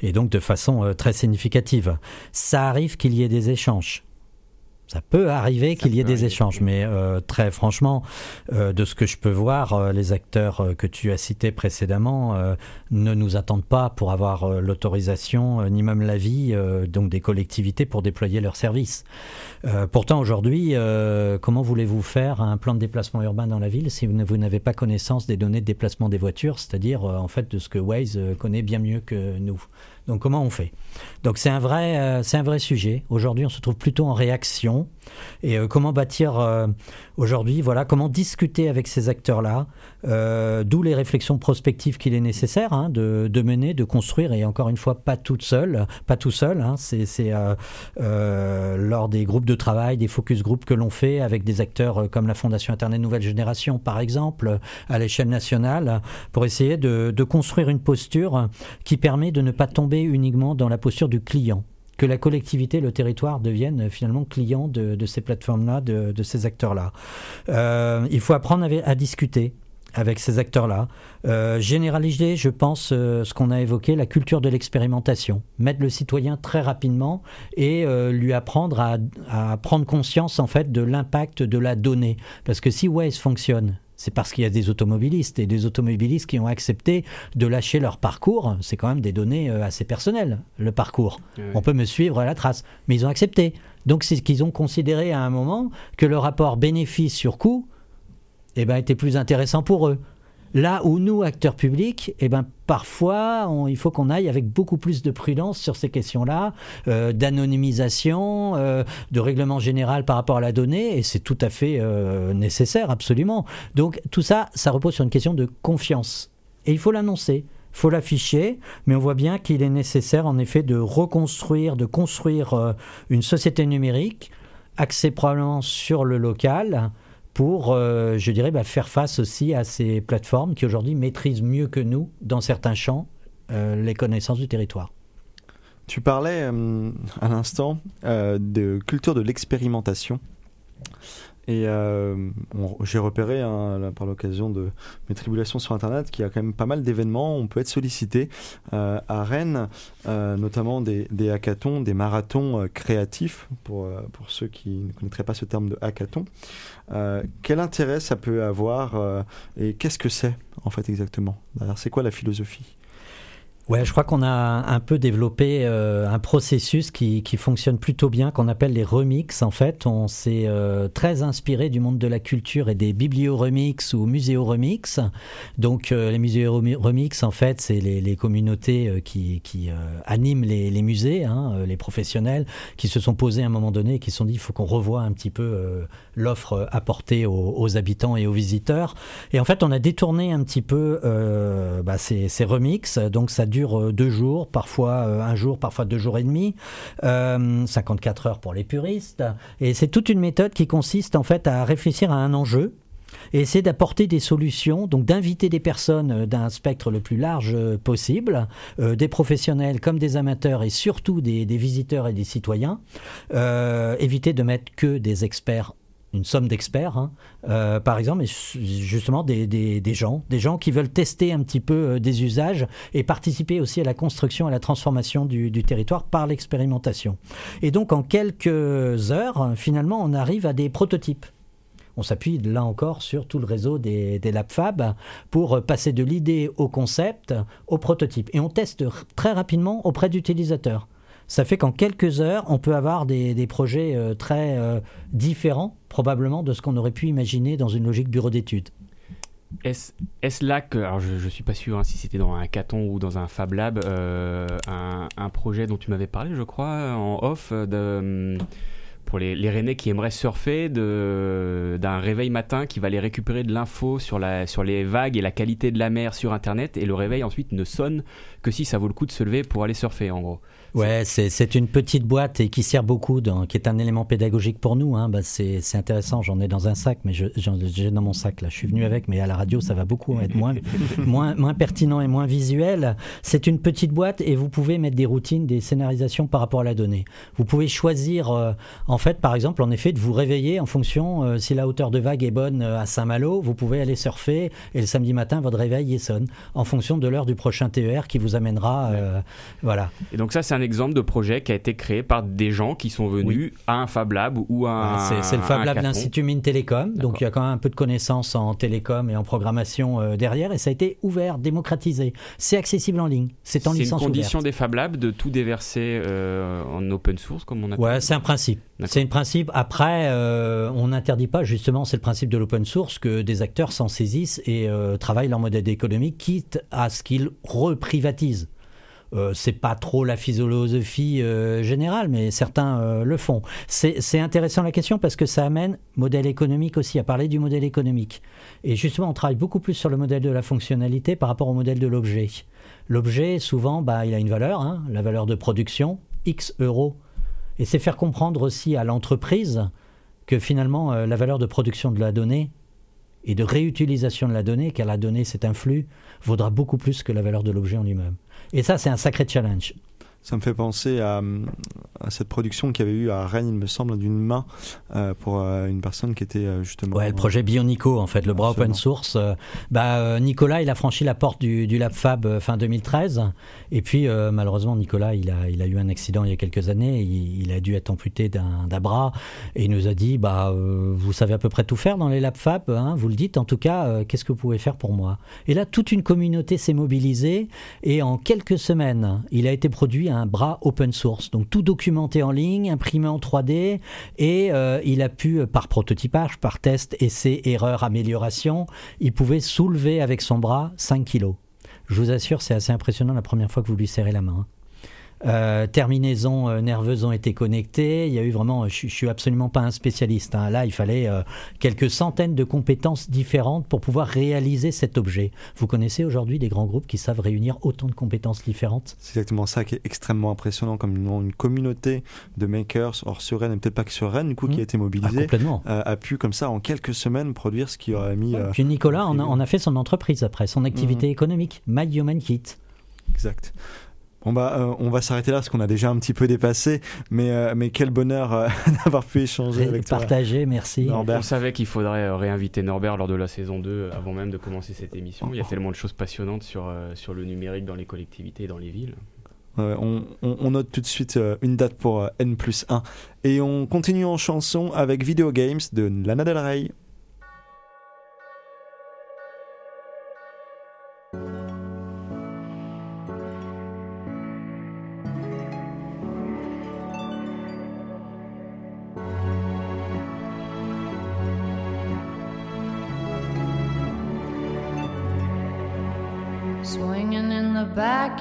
et donc de façon très significative. Ça arrive qu'il y ait des échanges. Ça peut arriver qu'il y ait des échanges, mais euh, très franchement, euh, de ce que je peux voir, euh, les acteurs que tu as cités précédemment ne nous attendent pas pour avoir l'autorisation ni même l'avis donc des collectivités pour déployer leurs services. pourtant, aujourd'hui, comment voulez-vous faire un plan de déplacement urbain dans la ville si vous n'avez pas connaissance des données de déplacement des voitures, c'est-à-dire en fait de ce que Waze connaît bien mieux que nous? Donc comment on fait? Donc c'est un vrai, euh, un vrai sujet. Aujourd'hui, on se trouve plutôt en réaction. Et euh, comment bâtir euh, aujourd'hui, voilà, comment discuter avec ces acteurs-là, d'où les réflexions prospectives qu'il est nécessaire hein, de, mener, de construire, et encore une fois, pas toute seule, pas tout seul. Hein, c'est lors des groupes de travail, des focus groups que l'on fait avec des acteurs comme la Fondation Internet Nouvelle Génération, par exemple, à l'échelle nationale, pour essayer de, de construire une posture qui permet de ne pas tomber uniquement dans la posture du client que la collectivité, le territoire deviennent finalement clients de, ces plateformes-là, de, ces acteurs-là. Euh, il faut apprendre à, discuter avec ces acteurs-là. Euh, généraliser, je pense, euh, ce qu'on a évoqué, la culture de l'expérimentation. Mettre le citoyen très rapidement et lui apprendre à, à, prendre conscience en fait de l'impact de la donnée. Parce que si Waze fonctionne, c'est parce qu'il y a des automobilistes et des automobilistes qui ont accepté de lâcher leur parcours. C'est quand même des données euh, assez personnelles, le parcours. On peut me suivre à la trace, mais ils ont accepté. Donc c'est qu'ils ont considéré à un moment que le rapport bénéfice sur coût eh ben, était plus intéressant pour eux. Là où nous, acteurs publics, eh ben, parfois, il faut qu'on aille avec beaucoup plus de prudence sur ces questions-là, euh, d'anonymisation, euh, de règlement général par rapport à la donnée, et c'est tout à fait euh, nécessaire, absolument. Donc tout ça, ça repose sur une question de confiance. Et il faut l'annoncer faut l'afficher, mais on voit bien qu'il est nécessaire en effet de reconstruire, de construire une société numérique axée probablement sur le local, pour, euh, je dirais, bah, faire face aussi à ces plateformes qui aujourd'hui maîtrisent mieux que nous, dans certains champs, euh, les connaissances du territoire. Tu parlais euh, à l'instant de culture de l'expérimentation. Et euh, j'ai repéré hein, par l'occasion de mes tribulations sur Internet qu'il y a quand même pas mal d'événements. On peut être sollicité euh, à Rennes, euh, notamment des, des, hackathons, des marathons créatifs, pour, pour ceux qui ne connaîtraient pas ce terme de hackathon. quel intérêt ça peut avoir et qu'est-ce que c'est en fait exactement? C'est quoi la philosophie? Ouais, je crois qu'on a un peu développé euh, un processus qui, qui, fonctionne plutôt bien, qu'on appelle les remix. En fait, on s'est euh, très inspiré du monde de la culture et des biblio-remix ou muséo-remix. Donc, euh, les muséo-remix, en fait, c'est les, communautés qui, qui animent les, musées, hein, les professionnels, qui se sont posés à un moment donné et qui se sont dit il faut qu'on revoie un petit peu l'offre apportée aux, habitants et aux visiteurs. Et en fait, on a détourné un petit peu bah, ces, ces remix. Donc, ça dure euh, deux jours, parfois euh, un jour, parfois deux jours et demi, 54 euh, heures pour les puristes. Et c'est toute une méthode qui consiste en fait à réfléchir à un enjeu et essayer d'apporter des solutions, donc d'inviter des personnes d'un spectre le plus large possible, des professionnels comme des amateurs et surtout des, visiteurs et des citoyens, éviter de mettre que des experts une somme d'experts, hein. euh, par exemple, et justement des, gens, des gens qui veulent tester un petit peu euh, des usages et participer aussi à la construction, à la transformation du, territoire par l'expérimentation. Et donc en quelques heures, finalement, on arrive à des prototypes. On s'appuie là encore sur tout le réseau des, des LabFab pour passer de l'idée au concept, au prototype. Et on teste très rapidement auprès d'utilisateurs ça fait qu'en quelques heures, on peut avoir des, projets euh, très euh, différents, probablement, de ce qu'on aurait pu imaginer dans une logique bureau d'études. Est-ce là que, alors je ne suis pas sûr hein, si c'était dans un Caton ou dans un Fab Lab, euh, un, projet dont tu m'avais parlé, je crois, en off, de, pour les, les Rennais qui aimeraient surfer, d'un réveil matin qui va aller récupérer de l'info sur les vagues et la qualité de la mer sur Internet, et le réveil ensuite ne sonne que si ça vaut le coup de se lever pour aller surfer, en gros. Ouais, c'est une petite boîte et qui sert beaucoup, dans, qui est un élément pédagogique pour nous. Hein. Bah, c'est intéressant, j'en ai dans un sac, mais j'ai dans mon sac là. Je suis venu avec, mais à la radio, ça va beaucoup être moins, [LAUGHS] moins, moins pertinent et moins visuel. C'est une petite boîte et vous pouvez mettre des routines, des scénarisations par rapport à la donnée. Vous pouvez choisir, euh, en fait, par exemple, en effet, de vous réveiller en fonction, euh, si la hauteur de vague est bonne euh, à Saint-Malo, vous pouvez aller surfer et le samedi matin, votre réveil y sonne en fonction de l'heure du prochain TER qui vous amènera. voilà. Et donc ça, c'est un exemple de projet qui a été créé par des gens qui sont venus à un Fab Lab ou à un. C'est le Fab Lab l'Institut Mine Télécom, donc il y a quand même un peu de connaissances en télécom et en programmation euh, derrière, et ça a été ouvert, démocratisé. C'est accessible en ligne, c'est en licence C'est une condition des Fab Labs de tout déverser euh, en open source, comme on appelle. Ouais, c'est un principe. C'est un principe. Après, euh, on n'interdit pas, justement, c'est le principe de l'open source, que des acteurs s'en saisissent et travaillent leur modèle économique, quitte à ce qu'ils reprivatisent. Euh, c'est pas trop la philosophie euh, générale, mais certains euh, le font. C'est intéressant la question parce que ça amène modèle économique aussi, à parler du modèle économique. Et justement, on travaille beaucoup plus sur le modèle de la fonctionnalité par rapport au modèle de l'objet. L'objet, souvent, bah, il a une valeur, hein, la valeur de production, X euros. Et c'est faire comprendre aussi à l'entreprise que finalement, la valeur de production de la donnée et de réutilisation de la donnée, car la donnée c'est un flux, vaudra beaucoup plus que la valeur de l'objet en lui-même. Et ça, c'est un sacré challenge. Ça me fait penser à, cette production qu'il y avait eu à Rennes, il me semble, d'une main euh, pour euh, une personne qui était euh, justement. Ouais, le projet Bionico, en fait, le bras open source. bah, Nicolas, il a franchi la porte du, du Lab Fab fin 2013. Et puis, malheureusement, Nicolas, il a, il a eu un accident il y a quelques années. Il, a dû être amputé d'un bras. Et il nous a dit bah, Vous savez à peu près tout faire dans les Lab Fab, hein, vous le dites. En tout cas, qu'est-ce que vous pouvez faire pour moi? Et là, toute une communauté s'est mobilisée. Et en quelques semaines, il a été produit un bras open source, donc tout documenté en ligne, imprimé en 3D, et euh, il a pu, par prototypage, par test, essai, erreur, amélioration, il pouvait soulever avec son bras 5 kilos. Je vous assure, c'est assez impressionnant la première fois que vous lui serrez la main. Euh, terminaisons euh, nerveuses ont été connectées. Il y a eu vraiment, je, ne suis absolument pas un spécialiste. hein. Là, il fallait euh, quelques centaines de compétences différentes pour pouvoir réaliser cet objet. Vous connaissez aujourd'hui des grands groupes qui savent réunir autant de compétences différentes? C'est exactement ça qui est extrêmement impressionnant, comme une, une communauté de makers, hors sur Rennes, et peut-être pas que sur Rennes, du coup, qui Mhm. a été Ah, mobilisée, euh, a pu comme ça en quelques semaines produire ce qui aurait mis. euh, Puis Nicolas en a, en a fait son entreprise après, son activité économique, My Human Kit. Exact. Bon bah, euh, on va s'arrêter là parce qu'on a déjà un petit peu dépassé, mais, euh, mais quel bonheur euh, [LAUGHS] d'avoir pu échanger avec toi. Partagé, merci. Norbert. On savait qu'il faudrait réinviter Norbert lors de la saison 2 avant même de commencer cette émission. Il y a tellement de choses passionnantes sur, euh, sur le numérique dans les collectivités et dans les villes. Ouais, on, on- on note tout de suite euh, une date pour euh, N plus 1. Et on continue en chanson avec Video Games de Lana Del Rey.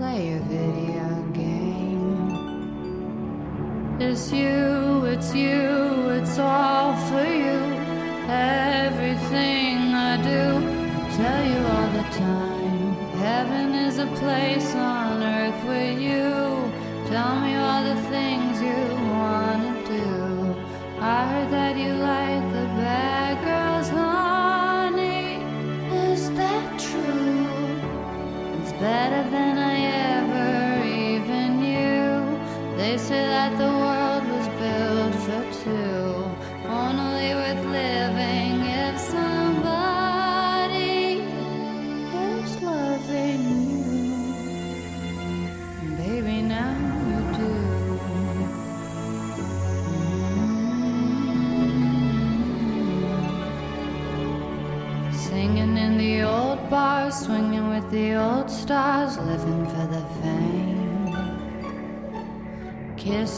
Play a video game. It's you, it's you, it's all for you. Everything I do, tell you all the time. Heaven is a place on earth with you. Tell me all the things you wanna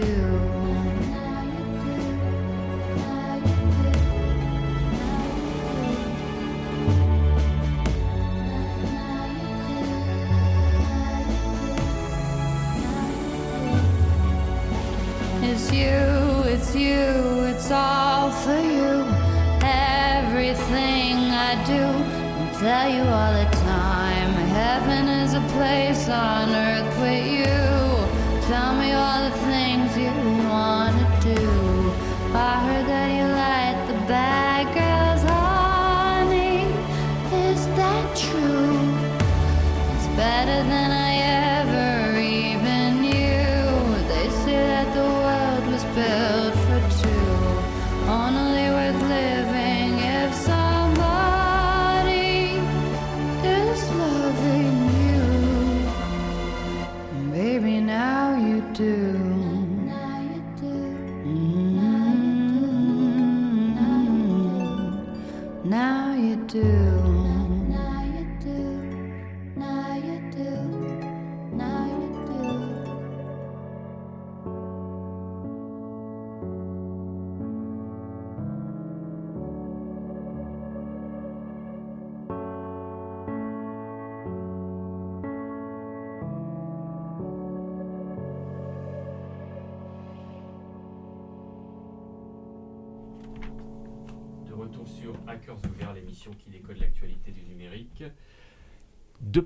tell you it's you, it's all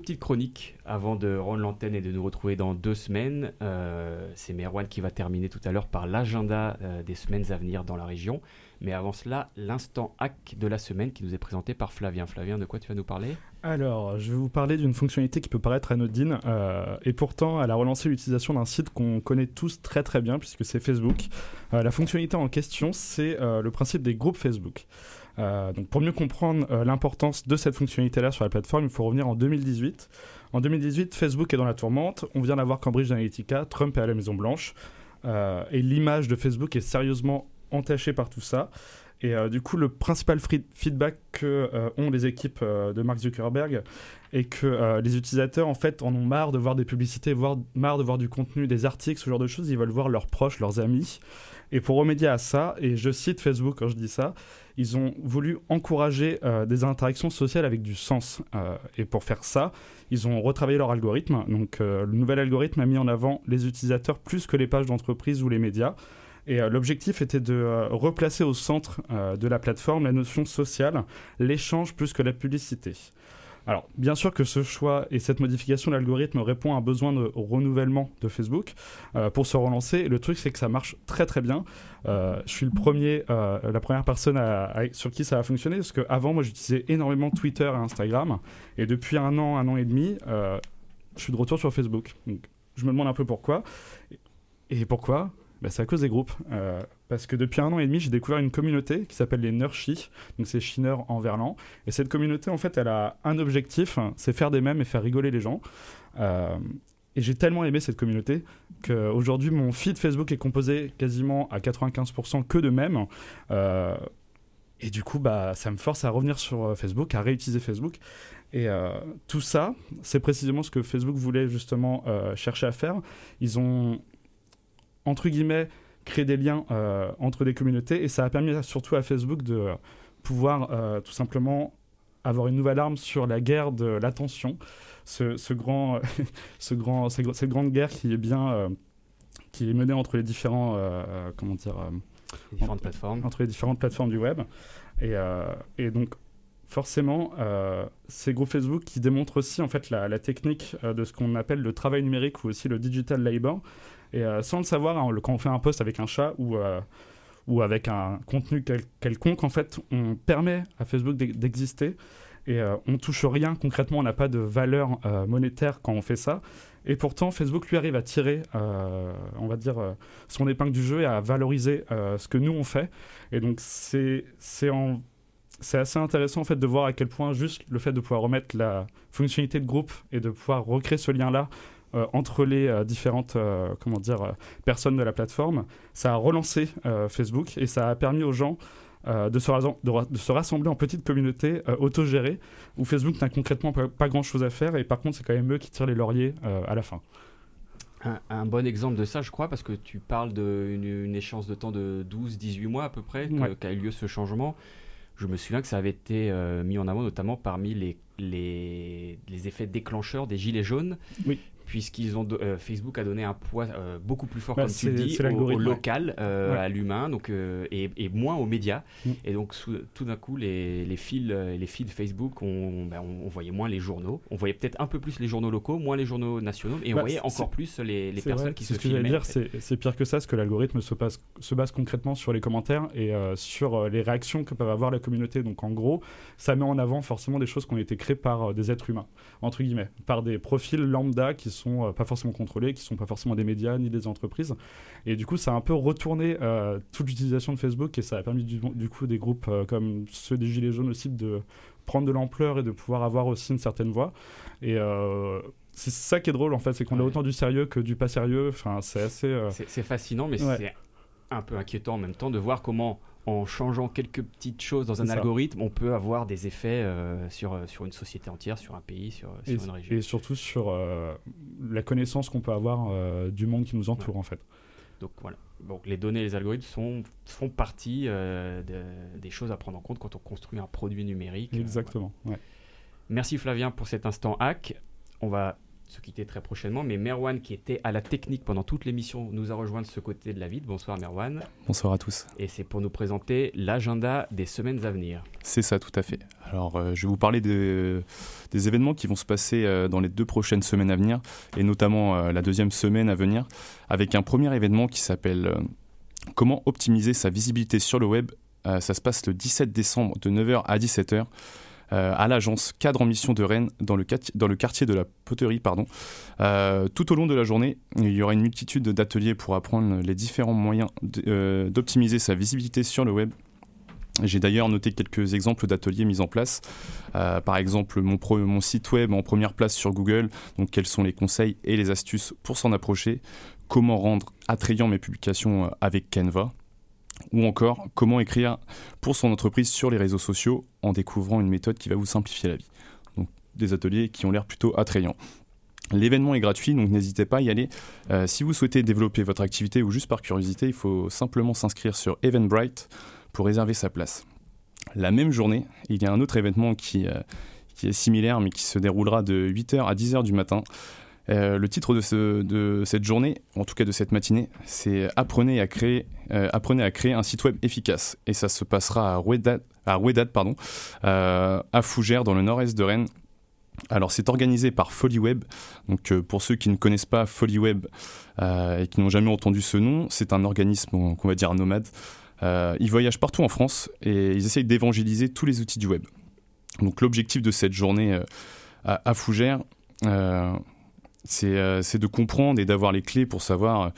Deux petites chroniques avant de rendre l'antenne et de nous retrouver dans deux semaines. Euh, C'est Merwan qui va terminer tout à l'heure par l'agenda euh, des semaines à venir dans la région. Mais avant cela, l'instant hack de la semaine qui nous est présenté par Flavien. Flavien, de quoi tu vas nous parler? Alors, je vais vous parler d'une fonctionnalité qui peut paraître anodine, euh, et pourtant elle a relancé l'utilisation d'un site qu'on connaît tous très très bien, puisque c'est Facebook. La fonctionnalité en question, c'est le principe des groupes Facebook. Euh, donc pour mieux comprendre euh, l'importance de cette fonctionnalité-là sur la plateforme, il faut revenir en 2018. En 2018, Facebook est dans la tourmente. On vient d'avoir Cambridge Analytica, Trump est à la Maison Blanche, euh, et l'image de Facebook est sérieusement entachée par tout ça. Et du coup, le principal feedback que ont les équipes de Mark Zuckerberg est que les utilisateurs en fait en ont marre de voir des publicités, voire marre de voir du contenu, des articles, ce genre de choses. Ils veulent voir leurs proches, leurs amis. Et pour remédier à ça, et je cite Facebook quand je dis ça, ils ont voulu encourager euh, des interactions sociales avec du sens. Euh, et pour faire ça, ils ont retravaillé leur algorithme. Donc euh, le nouvel algorithme a mis en avant les utilisateurs plus que les pages d'entreprise ou les médias. Et l'objectif était de replacer au centre de la plateforme la notion sociale, l'échange plus que la publicité. Alors, bien sûr que ce choix et cette modification de l'algorithme répond à un besoin de renouvellement de Facebook euh, pour se relancer. Le truc, c'est que ça marche très très bien. Euh, je suis le premier, euh, la première personne sur qui ça a fonctionné parce qu'avant, moi, j'utilisais énormément Twitter et Instagram. Et depuis un an, un an et demi, je suis de retour sur Facebook. Donc, je me demande un peu pourquoi. Et pourquoi? Bah, C'est à cause des groupes. Parce que depuis un an et demi, j'ai découvert une communauté qui s'appelle les Nurshi. Donc, c'est Chineur en verlan. Et cette communauté, en fait, elle a un objectif c'est faire des mèmes et faire rigoler les gens. Euh, et j'ai tellement aimé cette communauté qu'aujourd'hui, mon feed Facebook est composé quasiment à 95% que de mèmes. Euh, et du coup, bah, ça me force à revenir sur euh, Facebook, à réutiliser Facebook. Et tout ça, c'est précisément ce que Facebook voulait justement chercher à faire. Ils ont, entre guillemets, créé des liens euh, entre des communautés et ça a permis surtout à Facebook de pouvoir euh, tout simplement avoir une nouvelle arme sur la guerre de l'attention. Ce, ce grand, [LAUGHS] ce grand, cette grande guerre qui est bien, euh, qui est menée entre les différents, comment dire, Les différentes plateformes. entre les différentes plateformes du web. Et, et donc, forcément, euh, ces groupes Facebook qui démontrent aussi en fait la, la technique euh, de ce qu'on appelle le travail numérique ou aussi le digital labor. Et euh, sans le savoir, hein, quand on fait un post avec un chat ou, euh, avec un contenu quel- quelconque, en fait, on permet à Facebook d'e- d'exister. Et euh, on touche rien concrètement, on n'a pas de valeur euh, monétaire quand on fait ça. Et pourtant, Facebook lui arrive à tirer, on va dire, son épingle du jeu et à valoriser ce que nous on fait. Et donc c'est assez intéressant en fait de voir à quel point juste le fait de pouvoir remettre la fonctionnalité de groupe et de pouvoir recréer ce lien là entre les euh, différentes euh, comment dire euh, personnes de la plateforme, ça a relancé euh, Facebook et ça a permis aux gens euh, de, se rasen- de ra- de se rassembler en petites communautés euh, autogérées où Facebook n'a concrètement pas, pas grand chose à faire et par contre c'est quand même eux qui tirent les lauriers euh, à la fin. Un, un bon exemple de ça, je crois, parce que tu parles d'une une échéance de temps de 12-18 mois à peu près, Ouais. qu'a eu lieu ce changement. Je me souviens que ça avait été euh, mis en avant notamment parmi les, les, les effets déclencheurs des gilets jaunes. Oui. Puisqu'ils ont euh, Facebook a donné un poids euh, beaucoup plus fort, Bah, comme tu le dis, au, au local, euh, Ouais. à l'humain, donc euh, et, et moins aux médias. Mm. Et donc sous- tout d'un coup, les, les fils, euh, les feeds Facebook, on, ben, on, on voyait moins les journaux. On voyait peut-être un peu plus les journaux locaux, moins les journaux nationaux, et on Bah, voyait c'est- encore plus les, les personnes vrai, qui se ce que filmaient. dire, en fait. c'est pire que ça, parce que l'algorithme se, passe- se base concrètement sur les commentaires et euh, sur les réactions que peuvent avoir la communauté. Donc en gros, ça met en avant forcément des choses qui ont été créées par des êtres humains, entre guillemets, par des profils lambda qui sont euh, pas forcément contrôlés, qui sont pas forcément des médias ni des entreprises. Et du coup, ça a un peu retourné euh, toute l'utilisation de Facebook et ça a permis du, du coup des groupes euh, comme ceux des Gilets jaunes aussi de prendre de l'ampleur et de pouvoir avoir aussi une certaine voix. Et c'est ça qui est drôle en fait, c'est qu'on a autant du sérieux que du pas sérieux. Enfin, c'est assez. euh, C'est c'est fascinant, mais Ouais. c'est un peu inquiétant en même temps de voir comment, en changeant quelques petites choses dans un ça. algorithme, on peut avoir des effets euh, sur, euh, sur une société entière, sur un pays, sur, sur et, une région. et surtout sur euh, la connaissance qu'on peut avoir euh, du monde qui nous entoure en fait. Donc voilà. Donc les données et les algorithmes sont, font partie de- des choses à prendre en compte quand on construit un produit numérique. Voilà. Exactement. ouais. Merci Flavien pour cet instant hack. On va se quitter très prochainement, mais Merwan, qui était à la technique pendant toute l'émission, nous a rejoint de ce côté de la ville. Bonsoir Merwan. Bonsoir à tous. Et c'est pour nous présenter l'agenda des semaines à venir. C'est ça, tout à fait. Alors, euh, je vais vous parler de- des événements qui vont se passer euh, dans les deux prochaines semaines à venir, et notamment euh, la deuxième semaine à venir, avec un premier événement qui s'appelle Comment optimiser sa visibilité sur le web. Ça se passe le 17 décembre de 9h à 17h. Euh, à l'agence Cadre en Mission de Rennes, dans le, quartier de la Poterie. Pardon. Euh, tout au long de la journée, il y aura une multitude d'ateliers pour apprendre les différents moyens euh, d'optimiser sa visibilité sur le web. J'ai d'ailleurs noté quelques exemples d'ateliers mis en place. Par exemple, mon, mon site web en première place sur Google. Donc, quels sont les conseils et les astuces pour s'en approcher? Comment rendre attrayant mes publications avec Canva? Ou encore, comment écrire pour son entreprise sur les réseaux sociaux en découvrant une méthode qui va vous simplifier la vie. Donc, des ateliers qui ont l'air plutôt attrayants. L'événement est gratuit, donc n'hésitez pas à y aller. Euh, si vous souhaitez développer votre activité ou juste par curiosité, il faut simplement s'inscrire sur Eventbrite pour réserver sa place. La même journée, il y a un autre événement qui, euh, qui est similaire mais qui se déroulera de 8h à 10h du matin. Euh, le titre de, ce- de cette journée, en tout cas de cette matinée, c'est apprenez à créer, euh, apprenez à créer un site web efficace. Et ça se passera à Rouedad, à pardon, euh, à Fougères, dans le nord-est de Rennes. Alors c'est organisé par FoliWeb. Donc euh, pour ceux qui ne connaissent pas FoliWeb euh, et qui n'ont jamais entendu ce nom, c'est un organisme qu'on va dire nomade. Ils voyagent partout en France et ils essayent d'évangéliser tous les outils du web. Donc l'objectif de cette journée à, à Fougères, c'est de comprendre et d'avoir les clés pour savoir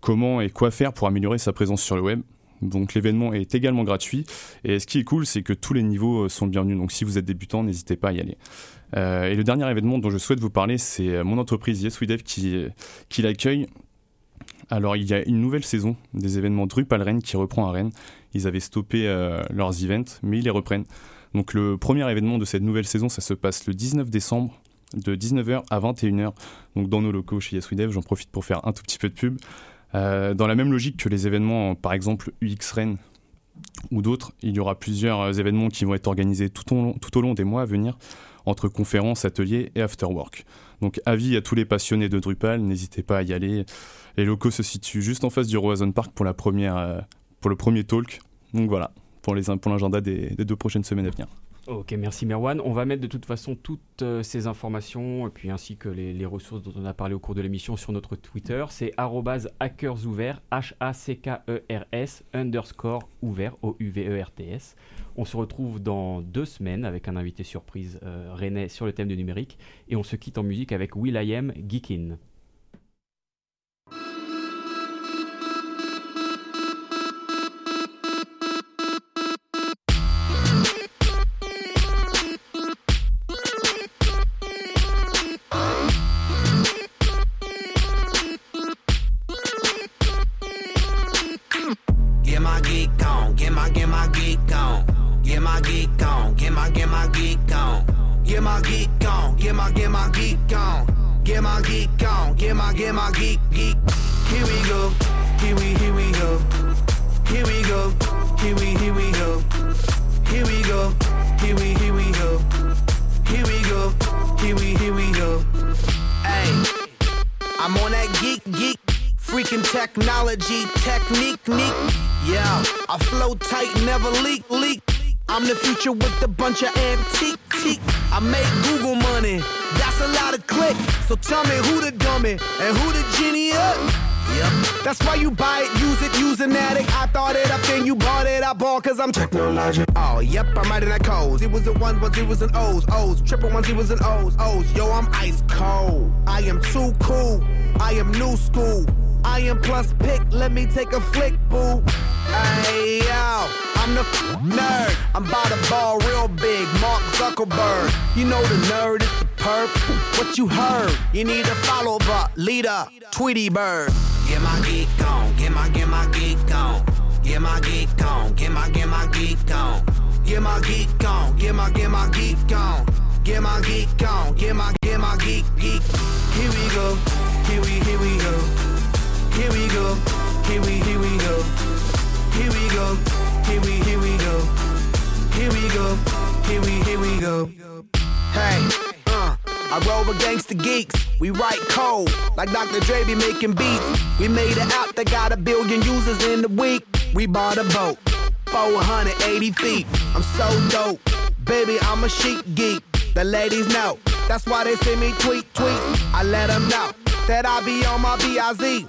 comment et quoi faire pour améliorer sa présence sur le web. Donc l'événement est également gratuit et ce qui est cool c'est que tous les niveaux euh, sont bienvenus. Donc si vous êtes débutant, n'hésitez pas à y aller. Euh, et le dernier événement dont je souhaite vous parler, c'est euh, mon entreprise YesWeDev qui, qui l'accueille. Alors il y a une nouvelle saison des événements Drupal Rennes qui reprend à Rennes. Ils avaient stoppé leurs events, mais ils les reprennent. Donc le premier événement de cette nouvelle saison, ça se passe le 19 décembre de 19h à 21h. Donc dans nos locaux chez YesWeDev, j'en profite pour faire un tout petit peu de pub. Euh, dans la même logique que les événements, par exemple UX Rennes ou d'autres, il y aura plusieurs euh, événements qui vont être organisés tout au long, des mois à venir, entre conférences, ateliers et afterwork. Donc avis à tous les passionnés de Drupal, n'hésitez pas à y aller. Les locaux se situent juste en face du Roazhon Park pour, la première, euh, pour le premier talk. Donc voilà, pour les pour l'agenda des, des deux prochaines semaines à venir. Ok, merci Merwan. On va mettre de toute façon toutes euh, ces informations, et puis ainsi que les, ressources dont on a parlé au cours de l'émission sur notre Twitter. C'est hackersouverts, H-A-C-K-E-R-S, underscore ouvert, O-U-V-E-R-T-S. On se retrouve dans deux semaines avec un invité surprise euh, rennais sur le thème du numérique, et on se quitte en musique avec Will.i.am Geekin. Ones, but it was an O's, O's. Triple ones, it was an O's, O's. Yo, I'm ice cold. I am too cool. I am new school. I am plus pick, let me take a flick, boo. Hey, yo, I'm the nerd. I'm by the ball real big, Mark Zuckerberg. You know the nerd is the perp. What you heard? You need a follow up leader, Tweety Bird. Get my geek on, get my get my geek on. Get my geek on, get my get my geek on. Get my geek on, get my get my geek on. Get my geek on, get my get my geek geek. Here we go, here we here we go. Here we go, here we here we go. Here we go, here we here we go. Here we go, here we here we go. Hey, uh, I roll with gangsta geeks. We write code like Dr. Dre be making beats. We made it out that got a billion users in the week. We bought a boat, 480 feet. I'm so dope, baby. I'm a chic geek. The ladies know, that's why they send me tweet tweets. I let them know that I be on my BIZ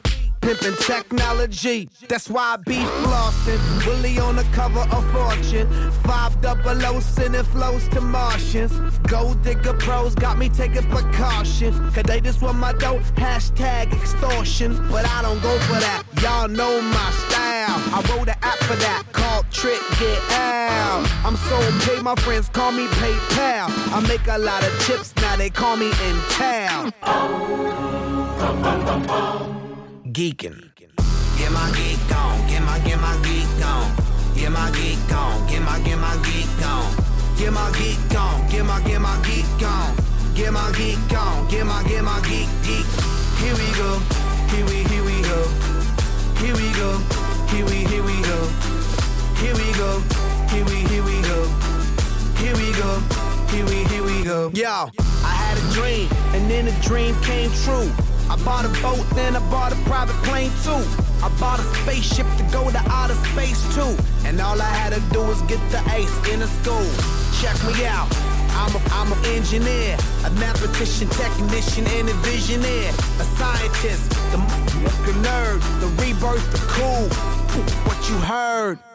pimpin' technology. That's why I be flossin'. Willie on the cover of Fortune. Five double O sending flows to Martians. Gold digger pros got me taking precaution. Cause they just want my dope. Hashtag extortion. But I don't go for that. Y'all know my style. I wrote an app for that called Trick Get Out. I'm so paid, my friends call me PayPal. I make a lot of chips, now they call me in town geeking. Get my geek on, get my get my geek on. Get my geek on, get my get my geek on. Get my geek on, get my get my geek on. Get my geek on, get my get my geek geek. Here we go, here we here we go. Here we go, here we here we go. Here we go, here we here we go. Here we go, here we here we go. Yo, I had a dream, and then the dream came true. I bought a boat, then I bought a private plane too. I bought a spaceship to go to outer space too. And all I had to do was get the ace in a school. Check me out. I'm a, I'm an engineer, a mathematician, technician, and a visionary, a scientist, the, the nerd, the rebirth, the cool. What you heard?